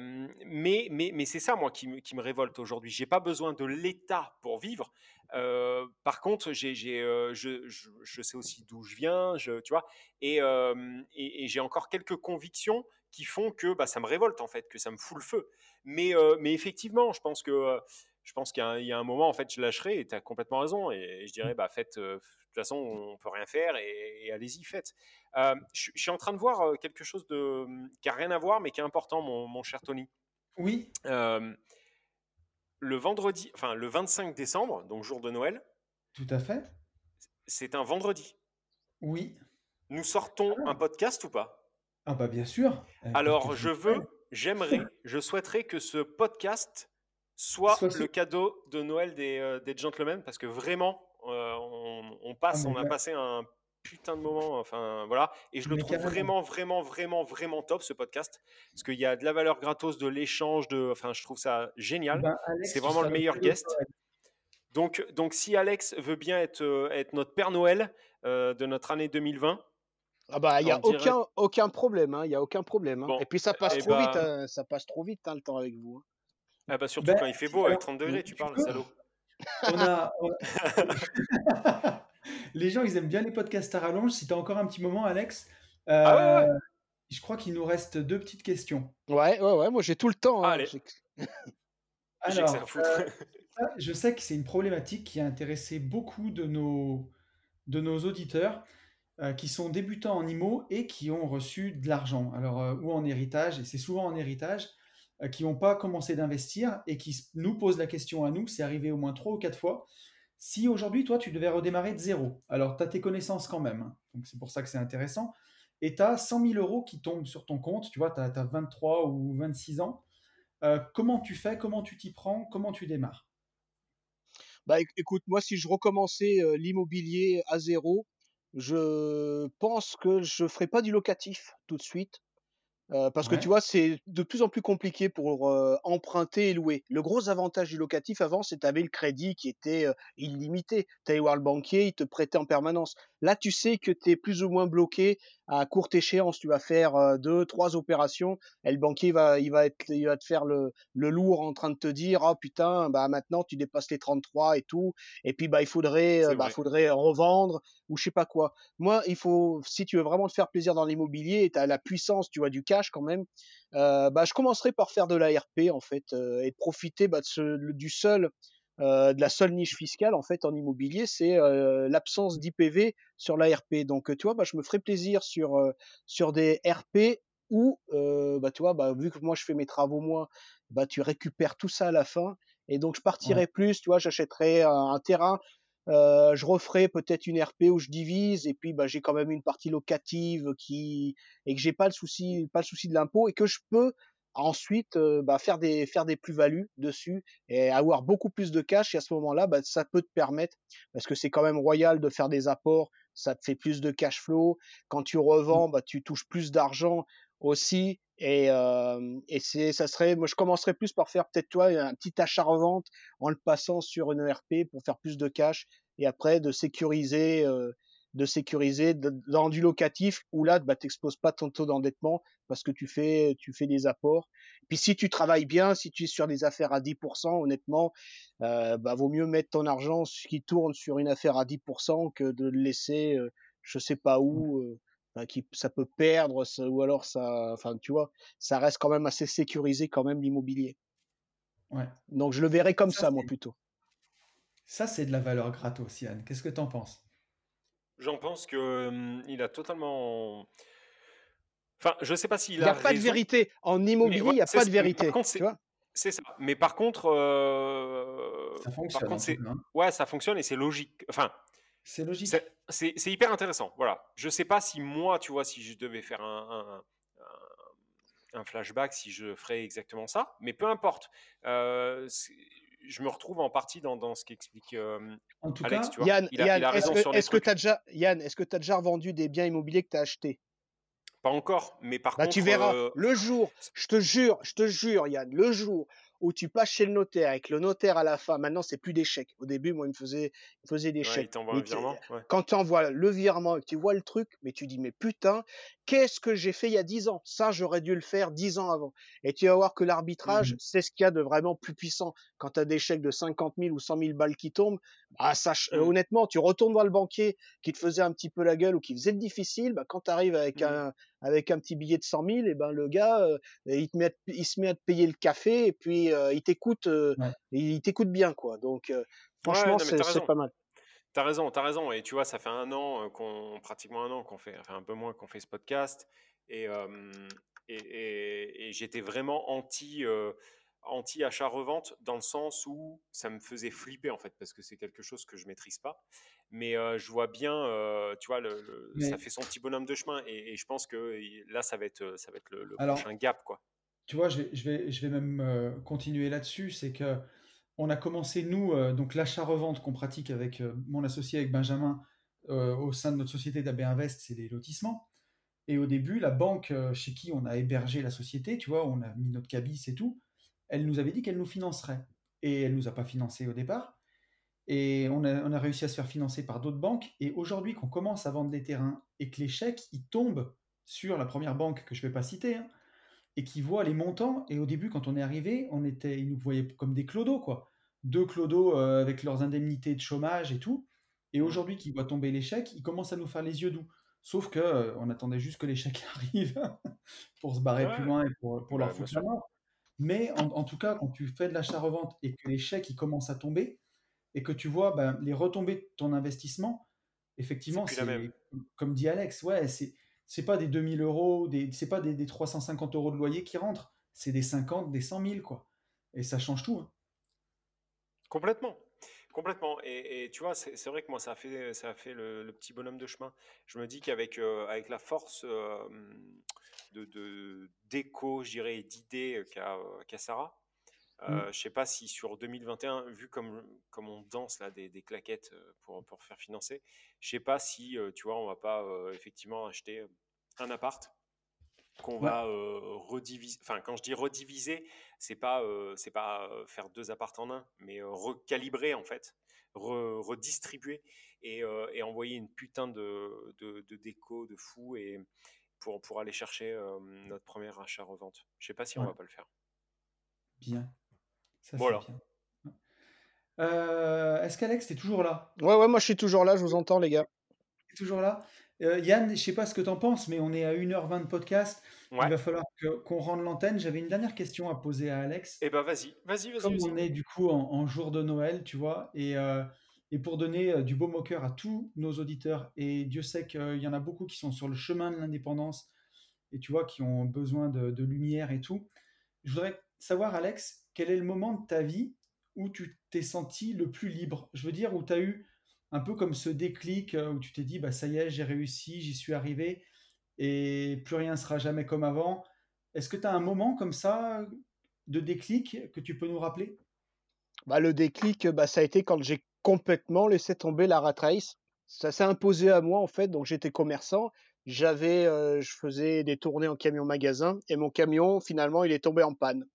Mais, mais, mais c'est ça, moi, qui me, qui me révolte aujourd'hui. J'ai pas besoin de l'État pour vivre. Euh, par contre, j'ai, j'ai, euh, je, je, je sais aussi d'où je viens, je, tu vois? Et, et, et j'ai encore quelques convictions qui font que bah, ça me révolte en fait, que ça me fout le feu. Mais, euh, mais effectivement, je pense que je pense qu'il y a, un, il y a un moment en fait, je lâcherai. Et tu as complètement raison. Et, je dirais, bah faites. euh, de toute façon, on peut rien faire et, et allez-y, faites. Euh, je, je suis en train de voir euh, quelque chose de, qui a rien à voir, mais qui est important, mon, mon cher Tony. Oui, Euh, le vendredi, enfin le 25 décembre, donc jour de Noël, tout à fait. c'est un vendredi. Oui. Nous sortons Ah. un podcast ou pas? Ah bah bien sûr. Alors, je veux, j'aimerais, je souhaiterais que ce podcast soit le cadeau de Noël des, euh, des gentlemen, parce que vraiment, euh, on, on passe, Ah, on a ouais. passé un putain de moment, enfin voilà, et je le trouve carrément. vraiment, vraiment, vraiment, vraiment top ce podcast, parce qu'il y a de la valeur gratos, de l'échange, de, enfin, je trouve ça génial. Ben, C'est vraiment le meilleur guest. Noël. Donc, donc, si Alex veut bien être, euh, être notre Père Noël euh, de notre année 2020, Ah bah, il n'y a aucun, aucun problème. hein, Il y a aucun problème. hein. Bon, Et puis, ça passe eh trop vite. ben- hein, Ça passe trop vite, hein, le temps avec vous. Ah bah surtout Ben, quand il fait beau avec alors, 30 degrés, tu tu parles, salaud. On a, on a- les gens, ils aiment bien les podcasts à rallonge. Si tu as encore un petit moment, Alex, euh, Ah ouais, ouais. je crois qu'il nous reste deux petites questions. Ouais, ouais, ouais. Moi, j'ai tout le temps. hein, Allez. Alors, euh, je sais que c'est une problématique qui a intéressé beaucoup de nos, de nos auditeurs euh, qui sont débutants en IMO et qui ont reçu de l'argent. Alors, euh, ou en héritage, et c'est souvent en héritage, qui n'ont pas commencé d'investir et qui nous posent la question à nous, c'est arrivé au moins trois ou quatre fois. Si aujourd'hui, toi, tu devais redémarrer de zéro, alors tu as tes connaissances quand même, hein, donc c'est pour ça que c'est intéressant, et tu as 100 000 euros qui tombent sur ton compte, tu vois, tu as, 23 ou 26 ans, euh, comment tu fais, comment tu t'y prends, comment tu démarres? Bah, éc- écoute, moi, si je recommençais euh, l'immobilier à zéro, je pense que je ferais pas du locatif tout de suite. Euh, parce que tu vois, c'est de plus en plus compliqué pour euh, emprunter et louer. Le gros avantage du locatif avant, c'est que tu avais le crédit qui était euh, illimité. Tu allais voir le banquier, il te prêtait en permanence. Là, tu sais que tu es plus ou moins bloqué à courte échéance. Tu vas faire euh, deux, trois opérations et le banquier va, il va, être, il va te faire le, le lourd en train de te dire Oh putain, bah maintenant tu dépasses les 33 et tout. Et puis bah, il faudrait, euh, bah, faudrait revendre ou je sais pas quoi. Moi, il faut, si tu veux vraiment te faire plaisir dans l'immobilier et tu as la puissance, tu vois, du cash quand même, euh, bah, je commencerai par faire de l'ARP en fait euh, et profiter bah, de ce, du seul, euh, de la seule niche fiscale en fait en immobilier, c'est euh, l'absence d'IPV sur l'ARP. Donc, euh, tu vois, bah, je me ferai plaisir sur, euh, sur des RP où, euh, bah, tu vois, bah, vu que moi je fais mes travaux moi, bah, tu récupères tout ça à la fin. Et donc, je partirai plus, tu vois, j'achèterai un, un terrain, euh, je referai peut-être une RP où je divise, et puis bah, j'ai quand même une partie locative qui et que j'ai pas le souci, pas le souci de l'impôt, et que je peux ensuite bah, faire des faire des plus-values dessus et avoir beaucoup plus de cash. Et à ce moment-là, bah, ça peut te permettre, parce que c'est quand même royal de faire des apports, ça te fait plus de cash flow. Quand tu revends, bah, tu touches plus d'argent aussi. Et, euh, et c'est, ça serait, moi je commencerais plus par faire peut-être toi un petit achat-revente en le passant sur une ERP pour faire plus de cash et après de sécuriser, euh, de sécuriser dans du locatif où là bah t'exposes pas ton taux d'endettement parce que tu fais, tu fais des apports. Puis si tu travailles bien, si tu es sur des affaires à 10%, honnêtement, euh, bah vaut mieux mettre ton argent qui tourne sur une affaire à 10% que de le laisser, euh, je sais pas où. euh, enfin, qui ça peut perdre ça- ou alors ça enfin tu vois ça reste quand même assez sécurisé quand même l'immobilier Ouais. donc je le verrais comme Ça, ça, moi plutôt Ça, c'est de la valeur gratos, Yann. Qu'est-ce que tu en penses? J'en pense que il a totalement. Enfin, je sais pas s'il il n'y a a pas de vérité en immobilier il n'y a pas ça. de vérité par contre, c'est- tu vois C'est ça. Mais par contre, euh, Ça par fonctionne. en contre, c'est cas, hein. ouais, ça fonctionne et c'est logique. Enfin, C'est logique. c'est hyper intéressant. Voilà. Je sais pas si moi, tu vois, si je devais faire un, un- un- un flashback, si je ferais exactement ça, mais peu importe. Euh, je me retrouve en partie dans, dans ce qu'explique euh, En tout Alex, cas, tu vois. Yann, il a, Yann il a est-ce raison que, sur des est-ce que trucs. tu as déjà Yann est-ce que tu as déjà revendu des biens immobiliers que tu as achetés? Pas encore, mais par bah contre, tu verras euh, le jour je te jure je te jure Yann le jour où tu passes chez le notaire avec le notaire à la fin. Maintenant, c'est plus des chèques. Au début, moi, il me faisait, il me faisait des Ouais, chèques. il t'envoie Mais un tu- virement. ouais. quand tu envoies le virement et que tu vois le truc, mais tu dis, mais putain, qu'est-ce que j'ai fait il y a 10 ans? Ça, j'aurais dû le faire 10 ans avant. Et tu vas voir que l'arbitrage, Mhm. c'est ce qu'il y a de vraiment plus puissant. Quand tu as des chèques de 50 000 ou 100 000 balles qui tombent, bah, ça, ch- Mhm. honnêtement, tu retournes voir le banquier qui te faisait un petit peu la gueule ou qui faisait le difficile, bah, quand tu arrives avec, Mhm. un, avec un petit billet de 100 000, et ben, le gars, euh, il, te met, à te- il se met à te payer le café et puis euh, il t'écoute euh, Ouais. il t'écoute bien. quoi. Donc, euh, Ouais, franchement, non, mais c'est pas mal. T'as raison, t'as raison. Et tu vois, ça fait un an qu'on, pratiquement un an qu'on fait, enfin un peu moins qu'on fait ce podcast. Et, euh, et, et- et j'étais vraiment anti, euh, anti achat-revente dans le sens où ça me faisait flipper en fait, parce que c'est quelque chose que je maîtrise pas. Mais euh, je vois bien, euh, tu vois, le, le- Mais- ça fait son petit bonhomme de chemin. Et, et je pense que là, ça va être, ça va être le, le Alors- prochain gap, quoi. Tu vois, je vais, je vais, je vais même euh, continuer là-dessus. C'est que on a commencé, nous, donc l'achat-revente qu'on pratique avec mon associé, avec Benjamin, au sein de notre société d'AB Invest, c'est des lotissements. Et au début, la banque chez qui on a hébergé la société, tu vois, on a mis notre cabis et tout, elle nous avait dit qu'elle nous financerait. Et elle nous a pas financé au départ. Et on a, on a réussi à se faire financer par d'autres banques. Et aujourd'hui, qu'on commence à vendre des terrains et que les chèques, ils tombent sur la première banque que je ne vais pas citer, hein, et qui voient les montants. Et au début, quand on est arrivé, on était, ils nous voyaient comme des clodos, quoi. Deux clodos euh, avec leurs indemnités de chômage et tout. Et aujourd'hui, qu'ils voient tomber les chèques, ils commencent à nous faire les yeux doux. Sauf que euh, on attendait juste que les chèques arrivent pour se barrer Ouais. plus loin et pour, pour leur Ouais, bien foutre la mort. Mais en, en tout cas, quand tu fais de l'achat-revente et que les chèques ils commencent à tomber et que tu vois ben, les retombées de ton investissement, effectivement, c'est comme dit Alex, ouais, c'est c'est pas des 2000 euros, des, c'est pas des, des 350 euros de loyer qui rentrent, c'est des 50, des 100 000, quoi. Et ça change tout. hein. Complètement. Complètement. Et, et tu vois, c'est c'est vrai que moi, ça a fait, ça a fait le, le petit bonhomme de chemin. Je me dis qu'avec euh, avec la force euh, de, de- d'écho, je dirais, et d'idées qu'a euh, qu'a Sarah, euh, je sais pas si sur 2021, vu comme, comme on danse là des, des claquettes euh, pour, pour faire financer, je sais pas si, euh, tu vois, on va pas euh, effectivement acheter un appart qu'on Ouais. va euh, rediviser. Enfin, quand je dis rediviser, c'est pas euh, c'est pas euh, faire deux apparts en un, mais euh, recalibrer en fait, re- redistribuer et, euh, et envoyer une putain de, de, de déco de fou et pour, pour aller chercher euh, notre premier achat-revente. Je sais pas si on Ouais. va pas le faire. Bien. Ça, Voilà. bien. Euh, Est-ce qu'Alex, t'es toujours là? Ouais, ouais, moi je suis toujours là, je vous entends, les gars. T'es toujours là? Euh, Yann, je sais pas ce que t'en penses, mais on est à 1h20 de podcast. Il va falloir que- qu'on rende l'antenne. J'avais une dernière question à poser à Alex. Eh ben vas-y, vas-y, vas-y. comme vas-y. on est du coup en, en jour de Noël, tu vois, et, euh, et pour donner euh, du baume au cœur à tous nos auditeurs, et Dieu sait qu'il y en a beaucoup qui sont sur le chemin de l'indépendance, et tu vois, qui ont besoin de, de lumière et tout. Je voudrais savoir, Alex, quel est le moment de ta vie où tu t'es senti le plus libre? Je veux dire, où tu as eu un peu comme ce déclic, euh, où tu t'es dit, bah, ça y est, j'ai réussi, j'y suis arrivé, et plus rien sera jamais comme avant. Est-ce que tu as un moment comme ça de déclic que tu peux nous rappeler? Bah, le déclic, bah, ça a été quand j'ai complètement laissé tomber la rat race. Ça s'est imposé à moi, en fait. Donc, j'étais commerçant. J'avais, euh, je faisais des tournées en camion magasin et mon camion, finalement, il est tombé en panne.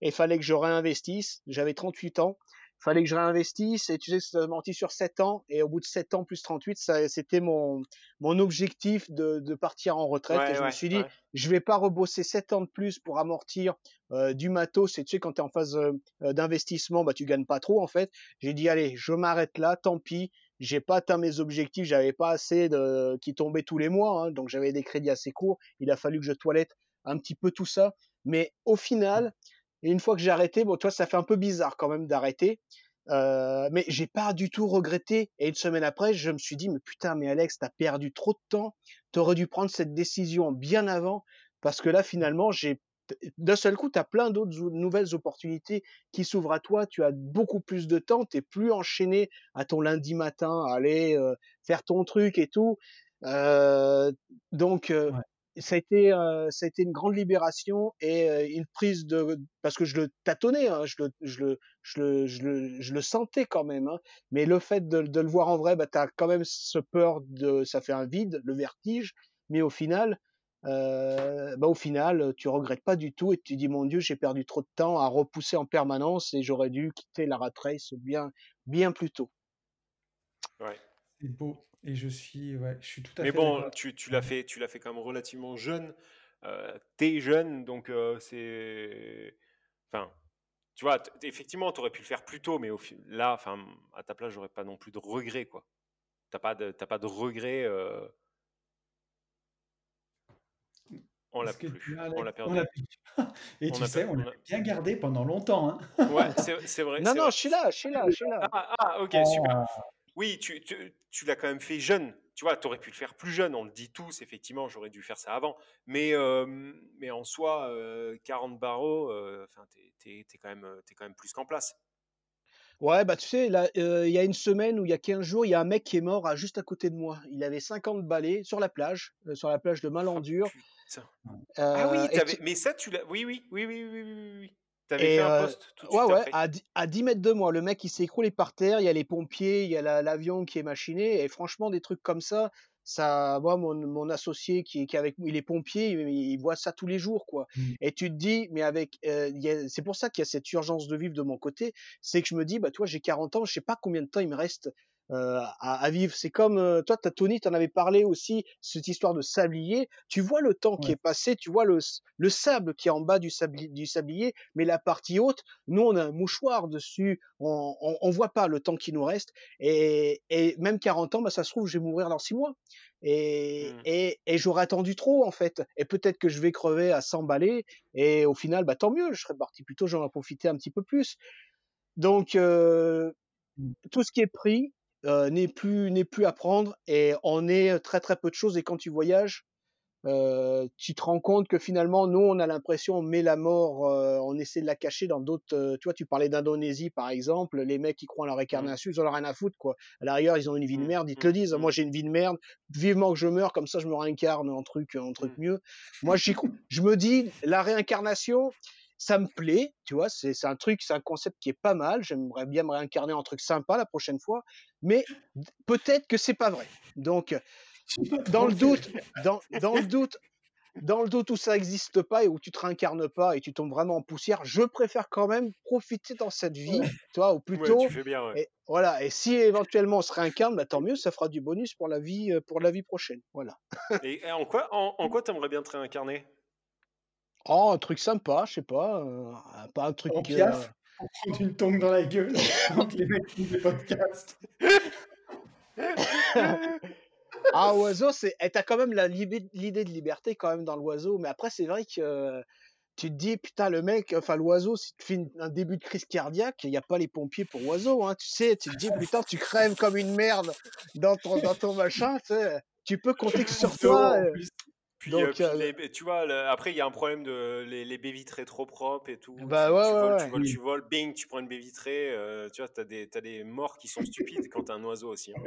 Et il fallait que je réinvestisse. J'avais 38 ans. Fallait que je réinvestisse et tu sais, ça menti sur 7 ans. Et au bout de 7 ans plus 38, ça, c'était mon, mon objectif de, de partir en retraite. Ouais, et je me suis dit, ouais. je vais pas rebosser 7 ans de plus pour amortir euh, du matos. Et tu sais, quand tu es en phase euh, euh, d'investissement, bah, tu gagnes pas trop, en fait. J'ai dit, allez, je m'arrête là, tant pis. J'ai pas atteint mes objectifs, j'avais pas assez de qui tombaient tous les mois, hein, donc j'avais des crédits assez courts. Il a fallu que je toilette un petit peu tout ça, mais au final, et une fois que j'ai arrêté, bon, toi, ça fait un peu bizarre quand même d'arrêter, euh, mais j'ai pas du tout regretté. Et une semaine après, je me suis dit, mais putain, mais Alex, t'as perdu trop de temps. T'aurais dû prendre cette décision bien avant, parce que là, finalement, j'ai d'un seul coup, tu as plein d'autres ou- nouvelles opportunités qui s'ouvrent à toi. Tu as beaucoup plus de temps. Tu plus enchaîné à ton lundi matin, à aller euh, faire ton truc et tout. Euh, donc, euh. Ça a été, euh, ça a été une grande libération et euh, une prise de, parce que je le tâtonnais, hein, je le, je le, je le, je le, je le sentais quand même. hein. mais le fait de, de le voir en vrai, bah, tu as quand même ce peur de, ça fait un vide, le vertige. Mais au final, euh, bah, au final, tu regrettes pas du tout et tu dis mon Dieu, j'ai perdu trop de temps à repousser en permanence et j'aurais dû quitter la rat race bien, bien plus tôt. Ouais. C'est beau. Et je suis, ouais, je suis tout à Mais fait bon, d'accord. tu, tu l'as fait, tu l'as fait quand même relativement jeune. Euh, T'es jeune, donc euh, c'est. Enfin, tu vois, effectivement, tu aurais pu le faire plus tôt, mais au là, enfin, à ta place, j'aurais pas non plus de regrets, quoi. T'as pas de, t'as pas de regrets. euh, On l'a plus, tu as, on l'a perdu. Et On tu a sais, on l'a bien gardé pendant longtemps. Hein. Ouais, c'est vrai, Non, non, vrai. je suis là, je suis là, je suis là. Ah, ah, ok, super. Oui, tu, tu, tu l'as quand même fait jeune. Tu vois, tu aurais pu le faire plus jeune, on le dit tous, effectivement, j'aurais dû faire ça avant. Mais, euh, mais en soi, euh, 40 barreaux, euh, enfin, t'es, quand, même, euh, t'es quand même plus qu'en place. Ouais, bah tu sais, euh, il y a une semaine ou il y a 15 jours, il y a un mec qui est mort à, juste à côté de moi. Il avait 50 balais sur la plage, euh, sur la plage de Oh, Malandure. putain. Ah oui, Euh, mais ça, tu l'as. Oui, oui, oui, oui, oui, oui. T'avais Et fait un euh, post tout de ouais, suite ouais, après. à, dix- à 10 mètres de moi, le mec il s'est écroulé par terre, il y a les pompiers, il y a la- l'avion qui est machiné, et franchement, des trucs comme ça, ça, moi, mon, mon associé qui, est- qui est avec moi, il est pompier, il, il voit ça tous les jours, quoi. Mm. Et tu te dis, mais avec, euh, il y a- c'est pour ça qu'il y a cette urgence de vivre de mon côté, c'est que je me dis, bah, toi, j'ai 40 ans, je sais pas combien de temps il me reste euh, à, à vivre. C'est comme, euh, toi, t'as, Tony, t'en avais parlé aussi, cette histoire de sablier. Tu vois le temps qui est passé, tu vois le, le sable qui est en bas du, sabli- du sablier, mais la partie haute, nous, on a un mouchoir dessus, on, on, on voit pas le temps qui nous reste. Et, et même 40 ans, bah, ça se trouve, je vais mourir dans 6 mois. Et, Mm. et, et j'aurais attendu trop, en fait. Et peut-être que je vais crever à 100 balais. Et au final, bah, tant mieux, je serais parti plus tôt, j'en ai profité un petit peu plus. Donc, euh, Mm. tout ce qui est pris euh, n'est plus n'est plus à prendre et on est très très peu de choses. Et quand tu voyages, euh, tu te rends compte que finalement, nous, on a l'impression, on met la mort, euh, on essaie de la cacher dans d'autres. euh, tu vois, tu parlais d'Indonésie par exemple, les mecs qui croient en leur réincarnation, ils en ont rien à foutre quoi. À l'arrière, ils ont une vie de Mm, merde, ils te mm, disent, mm. moi j'ai une vie de merde, vivement que je meurs, comme ça je me réincarne en truc, en truc mieux. Moi, j'y crois. Je me dis, la réincarnation, ça me plaît, tu vois, c'est un truc, c'est un concept qui est pas mal. J'aimerais bien me réincarner en truc sympa la prochaine fois, mais peut-être que c'est pas vrai. Donc, dans le doute, dans, dans le doute, dans le doute où ça n'existe pas et où tu te réincarnes pas et tu tombes vraiment en poussière, je préfère quand même profiter dans cette vie, tu vois, ou Ouais, plutôt. tu fais bien, ouais. Et voilà. Et si éventuellement on se réincarne, bah, tant mieux, ça fera du bonus pour la vie, euh, pour la vie prochaine. Voilà. Et, et en quoi, en, en quoi t'aimerais bien te réincarner? Oh, un truc sympa, je sais pas, euh, pas un truc. En euh, piaf, pour prendre une tongue dans la gueule que les mecs font des podcasts. Ah, oiseau, c'est. Et t'as quand même la libé- l'idée de liberté quand même dans l'oiseau, mais après c'est vrai que euh, tu te dis putain le mec, enfin l'oiseau, si tu fais une- un début de crise cardiaque, il n'y a pas les pompiers pour oiseau, hein, tu sais, tu te dis putain tu crèves comme une merde dans ton dans ton machin, tu sais, tu peux compter que sur toi. En euh, plus. Puis, Donc, euh, puis euh, les- tu vois, le- après, il y a un problème de les, les baies vitrées trop propres et tout. Bah tu, ouais, tu ouais, voles, ouais. tu voles, Oui. tu voles, bing, tu prends une baie vitrée. euh, tu vois, t'as des, t'as des morts qui sont stupides quand t'as un oiseau aussi. hein.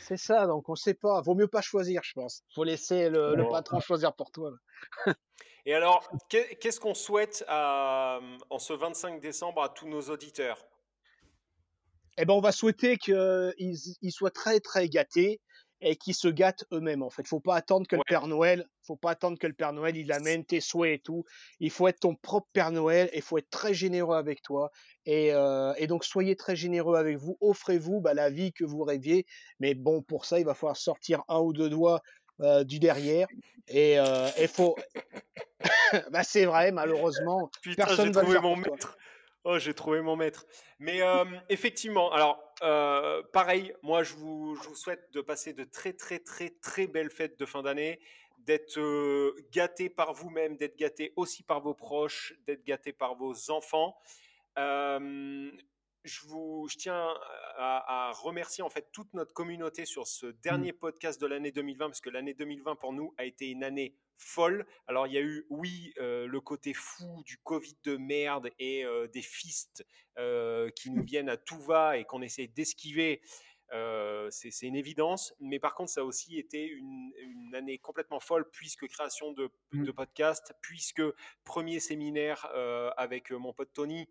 C'est ça, donc on sait pas. Vaut mieux pas choisir, je pense. Faut laisser le, le patron choisir pour toi. Et alors, qu'est- qu'est-ce qu'on souhaite à- en ce 25 décembre à tous nos auditeurs? Eh ben, on va souhaiter qu'ils ils soient très très gâtés et qu'ils se gâtent eux-mêmes. En fait, faut pas attendre que Ouais. le Père Noël, faut pas attendre que le Père Noël il amène tes souhaits et tout. Il faut être ton propre Père Noël et il faut être très généreux avec toi. Et, euh, et donc soyez très généreux avec vous. Offrez-vous bah, la vie que vous rêviez. Mais bon, pour ça, il va falloir sortir un ou deux doigts euh, du derrière. Et euh, et faut. bah, c'est vrai, malheureusement. Putain, Personne va le faire mon toi. Oh, j'ai trouvé mon maître. Mais euh, effectivement, alors, euh, pareil, moi, je vous, je vous souhaite de passer de très, très, très, très belles fêtes de fin d'année, d'être euh, gâté par vous-même, d'être gâté aussi par vos proches, d'être gâté par vos enfants. Je, vous, je tiens à, à remercier en fait toute notre communauté sur ce dernier podcast de l'année 2020 parce que l'année 2020 pour nous a été une année folle. Alors il y a eu oui euh, le côté fou du Covid de merde et euh, des fistes euh, qui nous viennent à tout va et qu'on essaie d'esquiver. C'est une évidence, mais par contre, ça a aussi été une, une année complètement folle puisque création de, de podcast, puisque premier séminaire avec mon pote Tony,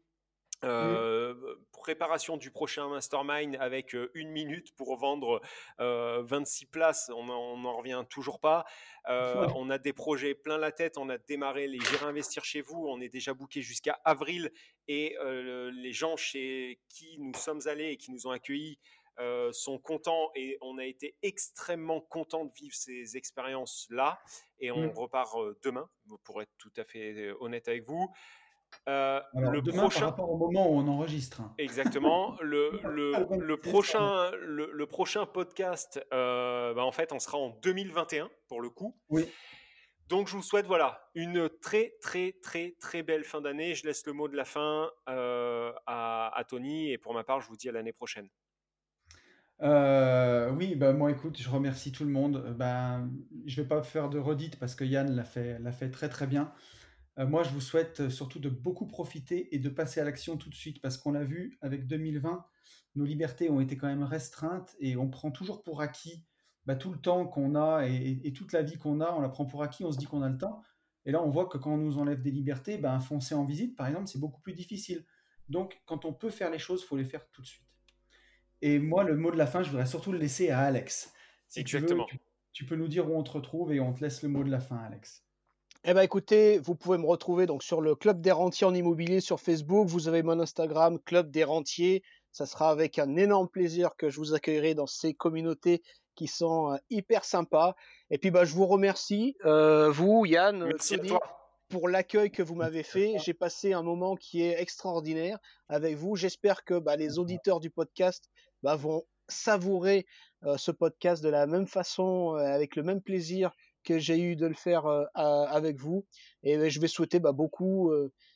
Euh, préparation du prochain mastermind avec euh, une minute pour vendre 26 places, on n'en revient toujours pas. On a des projets plein la tête, on a démarré les J'irai investir chez vous, on est déjà booké jusqu'à avril et les gens chez qui nous sommes allés et qui nous ont accueillis sont contents et on a été extrêmement content de vivre ces expériences-là. Et on mmh. repart demain, pour être tout à fait honnête avec vous. Euh, le demain, prochain... par rapport au moment où on enregistre. Hein. Exactement. Le, le, prochain, le, prochain podcast, euh, bah, en fait, on sera en 2021 pour le coup. Oui. Donc, je vous souhaite voilà une très très très très belle fin d'année. Je laisse le mot de la fin euh, à, Tony et pour ma part, je vous dis à l'année prochaine. oui, bah moi écoute, je remercie tout le monde. Ben, je vais pas faire de redite parce que Yann l'a fait, l'a fait très très bien. Euh, moi, je vous souhaite euh, surtout de beaucoup profiter et de passer à l'action tout de suite parce qu'on l'a vu avec 2020, nos libertés ont été quand même restreintes et on prend toujours pour acquis bah, tout le temps qu'on a et, toute la vie qu'on a, on la prend pour acquis, on se dit qu'on a le temps. Et là, on voit que quand on nous enlève des libertés, bah, foncer en visite, par exemple, c'est beaucoup plus difficile. Donc, quand on peut faire les choses, il faut les faire tout de suite. Et moi, le mot de la fin, je voudrais surtout le laisser à Alex. Exactement. tu peux nous dire où on te retrouve et on te laisse le mot de la fin, Alex. Eh ben écoutez, vous pouvez me retrouver donc sur le Club des Rentiers en immobilier sur Facebook. Vous avez mon Instagram, Club des Rentiers. Ça sera avec un énorme plaisir que je vous accueillerai dans ces communautés qui sont euh, hyper sympas. Et puis bah, je vous remercie, euh, vous, Yann, pour l'accueil que vous m'avez fait. J'ai passé un moment qui est extraordinaire avec vous. J'espère que bah, les auditeurs du podcast bah, vont savourer euh, ce podcast de la même façon, avec le même plaisir que j'ai eu de le faire avec vous. Et je vais souhaiter bah, beaucoup,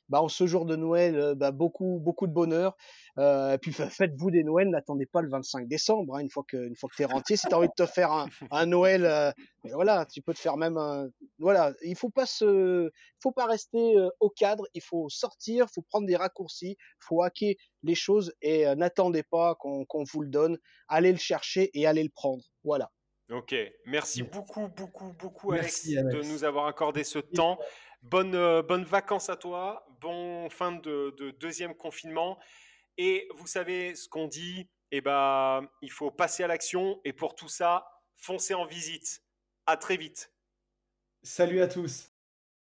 bah, en ce jour de Noël, bah, beaucoup, beaucoup de bonheur. et puis faites-vous des Noëls, n'attendez pas le 25 décembre, hein, une fois que, une fois que t'es rentier. Si t'as envie de te faire un, un Noël, voilà, tu peux te faire même un, voilà, il faut pas se, faut pas rester au cadre, il faut sortir, il faut prendre des raccourcis, il faut hacker les choses et n'attendez pas qu'on vous le donne, allez le chercher et allez le prendre. Voilà. Ok, merci beaucoup, beaucoup, beaucoup Alex, de nous avoir accordé ce temps. Bonne, euh, bonne vacances à toi, bon fin de, deuxième confinement. Et vous savez ce qu'on dit, eh ben, il faut passer à l'action. Et pour tout ça, foncez en visite. À très vite. Salut à tous.